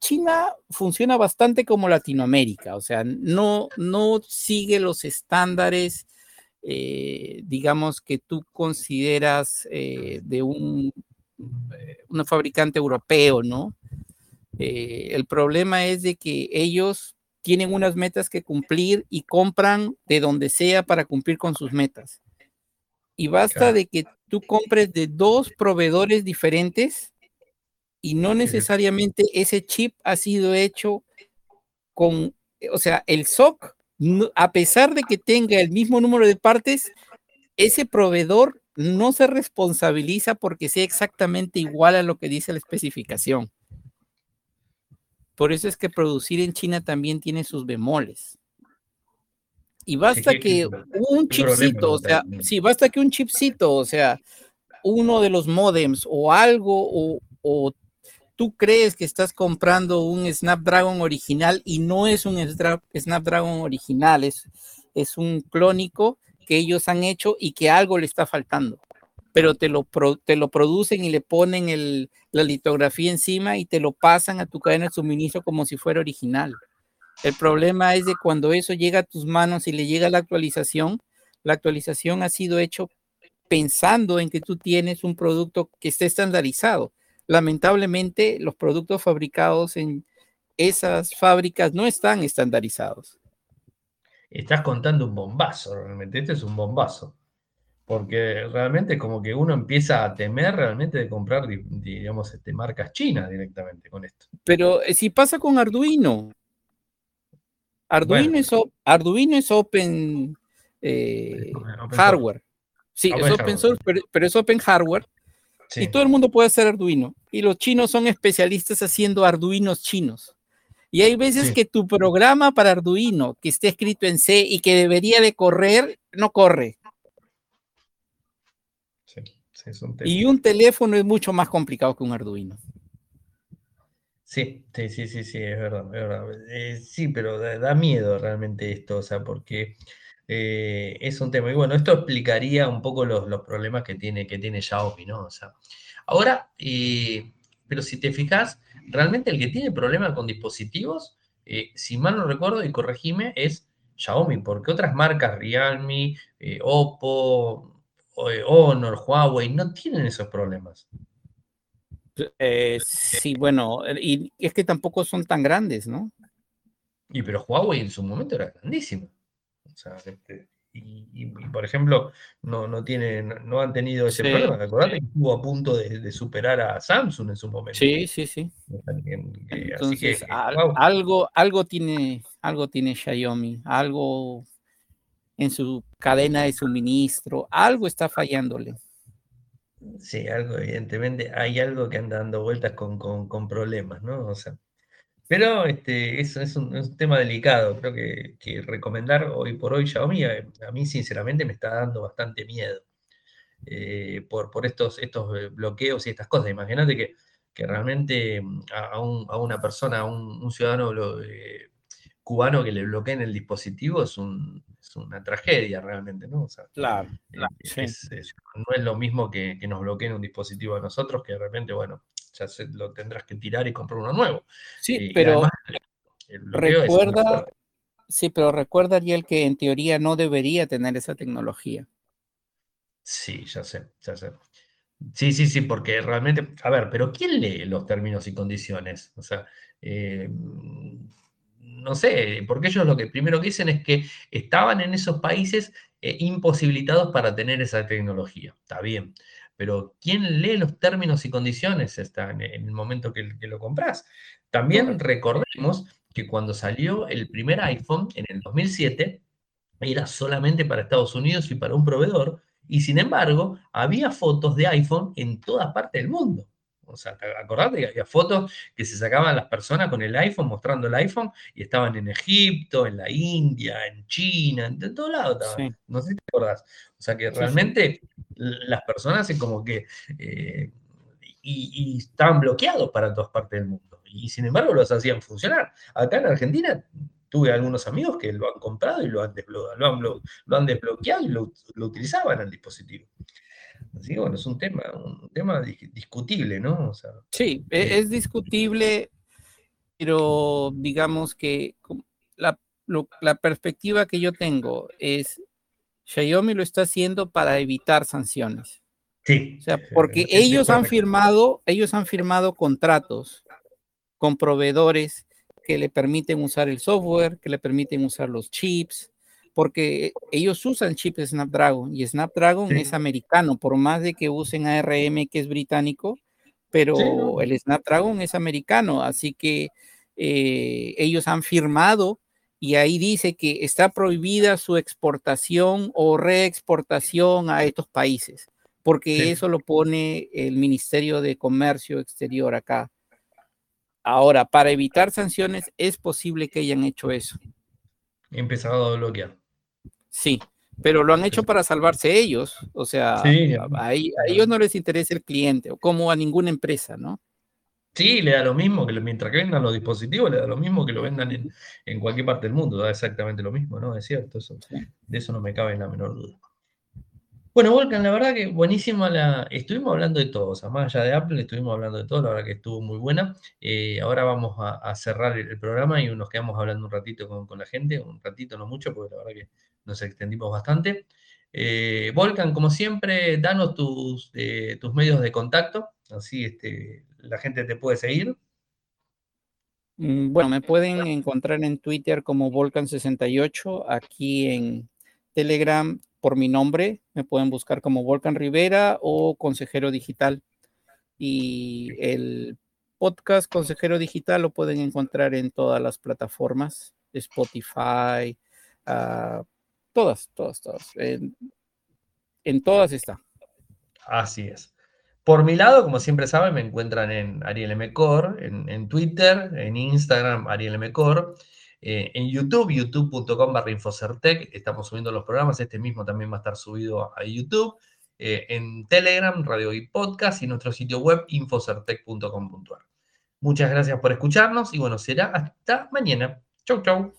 S2: China funciona bastante como Latinoamérica, o sea, no, no sigue los estándares, eh, digamos, que tú consideras de un eh, un fabricante europeo, ¿no? Eh, el problema es de que ellos tienen unas metas que cumplir y compran de donde sea para cumplir con sus metas. Y basta de que tú compres de dos proveedores diferentes y no necesariamente ese chip ha sido hecho con, o sea, el SOC, a pesar de que tenga el mismo número de partes, ese proveedor no se responsabiliza porque sea exactamente igual a lo que dice la especificación. Por eso es que producir en China también tiene sus bemoles. Y basta que un chipcito, o sea, sí, basta que un chipcito, o sea, uno de los modems o algo, o, o tú crees que estás comprando un Snapdragon original y no es un Snapdragon original, es, es un clónico que ellos han hecho y que algo le está faltando. Pero te lo, te lo producen y le ponen la litografía encima y te lo pasan a tu cadena de suministro como si fuera original. El problema es de cuando eso llega a tus manos y le llega la actualización, la actualización ha sido hecho pensando en que tú tienes un producto que esté estandarizado lamentablemente los productos fabricados en esas fábricas no están estandarizados.
S1: Estás contando un bombazo, realmente. Este es un bombazo. Porque realmente como que uno empieza a temer realmente de comprar, digamos, este, marcas chinas directamente con esto.
S2: Pero eh, si pasa con Arduino. Arduino, es, Arduino es open, eh, hardware. Sí, es open source, pero, es open hardware y todo el mundo puede hacer Arduino. Y los chinos son especialistas haciendo Arduinos chinos. Y hay veces que tu programa para Arduino, que esté escrito en C y que debería de correr, no corre. y un teléfono es mucho más complicado que un Arduino.
S1: Sí, sí, sí, sí, sí, es verdad, eh, sí, pero da, miedo realmente esto, o sea, porque eh, es un tema. Y bueno, esto explicaría un poco los, problemas que tiene, que tiene Xiaomi, ¿no? O sea, ahora, eh, pero si te fijas, realmente el que tiene problemas con dispositivos, si mal no recuerdo, y corregime, es Xiaomi, porque otras marcas, Realme, Oppo, Honor, Huawei, no tienen esos problemas.
S2: Sí, bueno, y es que tampoco son tan grandes, ¿no?
S1: Y pero Huawei en su momento era grandísimo. Este, y, por ejemplo, no, no, tienen, no han tenido ese problema. Acordate que estuvo a punto de, superar a Samsung en su momento.
S2: Sí, sí, sí. Entonces, algo, algo tiene, algo tiene Xiaomi, algo en su cadena de suministro, algo está fallándole.
S1: Sí, algo, evidentemente, hay algo que anda dando vueltas con, con, problemas, ¿no? O sea, pero este, es, es, un, tema delicado. Creo que, recomendar hoy por hoy Xiaomi a, a, mí sinceramente me está dando bastante miedo eh, por, por estos, estos eh, bloqueos y estas cosas. Imagínate que, que realmente mm, a, una persona, a un, ciudadano eh, cubano que le bloqueen el dispositivo es, es una tragedia realmente, ¿no?
S2: claro,
S1: no es lo mismo que, que nos bloqueen un dispositivo a nosotros, que de repente, bueno, ya se, lo tendrás que tirar y comprar uno nuevo.
S2: Sí, pero recuerda, sí, pero recuerda, Ariel, que en teoría no debería tener esa tecnología.
S1: Sí, ya sé, ya sé. Sí, sí, sí, porque realmente, a ver, pero ¿quién lee los términos y condiciones? O sea, eh, no sé, porque ellos lo que primero que dicen es que estaban en esos países eh, imposibilitados para tener esa tecnología. Está bien pero ¿quién lee los términos y condiciones está en el momento que, lo compras? También recordemos que cuando salió el primer iPhone en el 2007, era solamente para Estados Unidos y para un proveedor, y sin embargo, había fotos de iPhone en todas partes del mundo. O sea, acordate que había fotos que se sacaban las personas con el iPhone, mostrando el iPhone, y estaban en Egipto, en la India, en China, en, todos lados estaban. No sé si te acordás. O sea que realmente las personas es como que. Eh, y, estaban bloqueados para todas partes del mundo. Y sin embargo los hacían funcionar. Acá en Argentina tuve algunos amigos que lo han comprado y lo han, desbloqueado, lo han, desbloqueado y lo, lo utilizaban al dispositivo. Así que bueno, es un tema, un tema discutible, ¿no?
S2: sí, e, es, discutible, pero digamos que la, la perspectiva que yo tengo es, Xiaomi lo está haciendo para evitar sanciones.
S1: Sí.
S2: O sea, porque ellos han firmado, ellos han firmado contratos con proveedores que le permiten usar el software, que le permiten usar los chips, porque ellos usan chips Snapdragon y Snapdragon es americano, por más de que usen ARM que es británico, pero el Snapdragon es americano, así que eh, ellos han firmado y ahí dice que está prohibida su exportación o reexportación a estos países, porque eso lo pone el Ministerio de Comercio Exterior acá. Ahora, para evitar sanciones, es posible que hayan hecho eso.
S1: He empezado a bloquear.
S2: Sí, pero lo han hecho para salvarse ellos. O sea, a, ellos no les interesa el cliente, o como a ninguna empresa, ¿no?
S1: Sí, le da lo mismo, que mientras que vendan los dispositivos, le da lo mismo que lo vendan en, cualquier parte del mundo, da exactamente lo mismo, ¿no? Es cierto, eso, de eso no me cabe la menor duda. Bueno, Volcan, la verdad que buenísima la. Estuvimos hablando de todo, o sea, más allá de Apple, estuvimos hablando de todo, la verdad que estuvo muy buena. Eh, ahora vamos a, cerrar el, programa y nos quedamos hablando un ratito con, la gente, un ratito, no mucho, porque la verdad que nos extendimos bastante. Eh, Volcan, como siempre, danos tus, eh, tus medios de contacto, así este, la gente te puede seguir.
S2: Mm, bueno, me pueden encontrar en Twitter como Volcan68, aquí en Telegram por mi nombre, me pueden buscar como Volcan Rivera o Consejero Digital. Y el podcast Consejero Digital lo pueden encontrar en todas las plataformas, Spotify, uh, todas, todas, todas. En, todas está.
S1: Así es. Por mi lado, como siempre saben, me encuentran en Ariel M. en, en Twitter, en Instagram, Ariel M. Eh, en YouTube, youtube.com barra Infocertec, estamos subiendo los programas, este mismo también va a estar subido a YouTube, eh, en Telegram, Radio y Podcast y nuestro sitio web infocertec.com.ar. Muchas gracias por escucharnos y bueno, será hasta mañana. Chau, chau.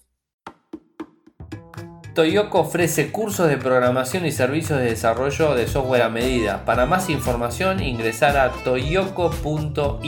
S1: Toyoko ofrece cursos de programación y servicios de desarrollo de software a medida. Para más información ingresar a toyoko.io.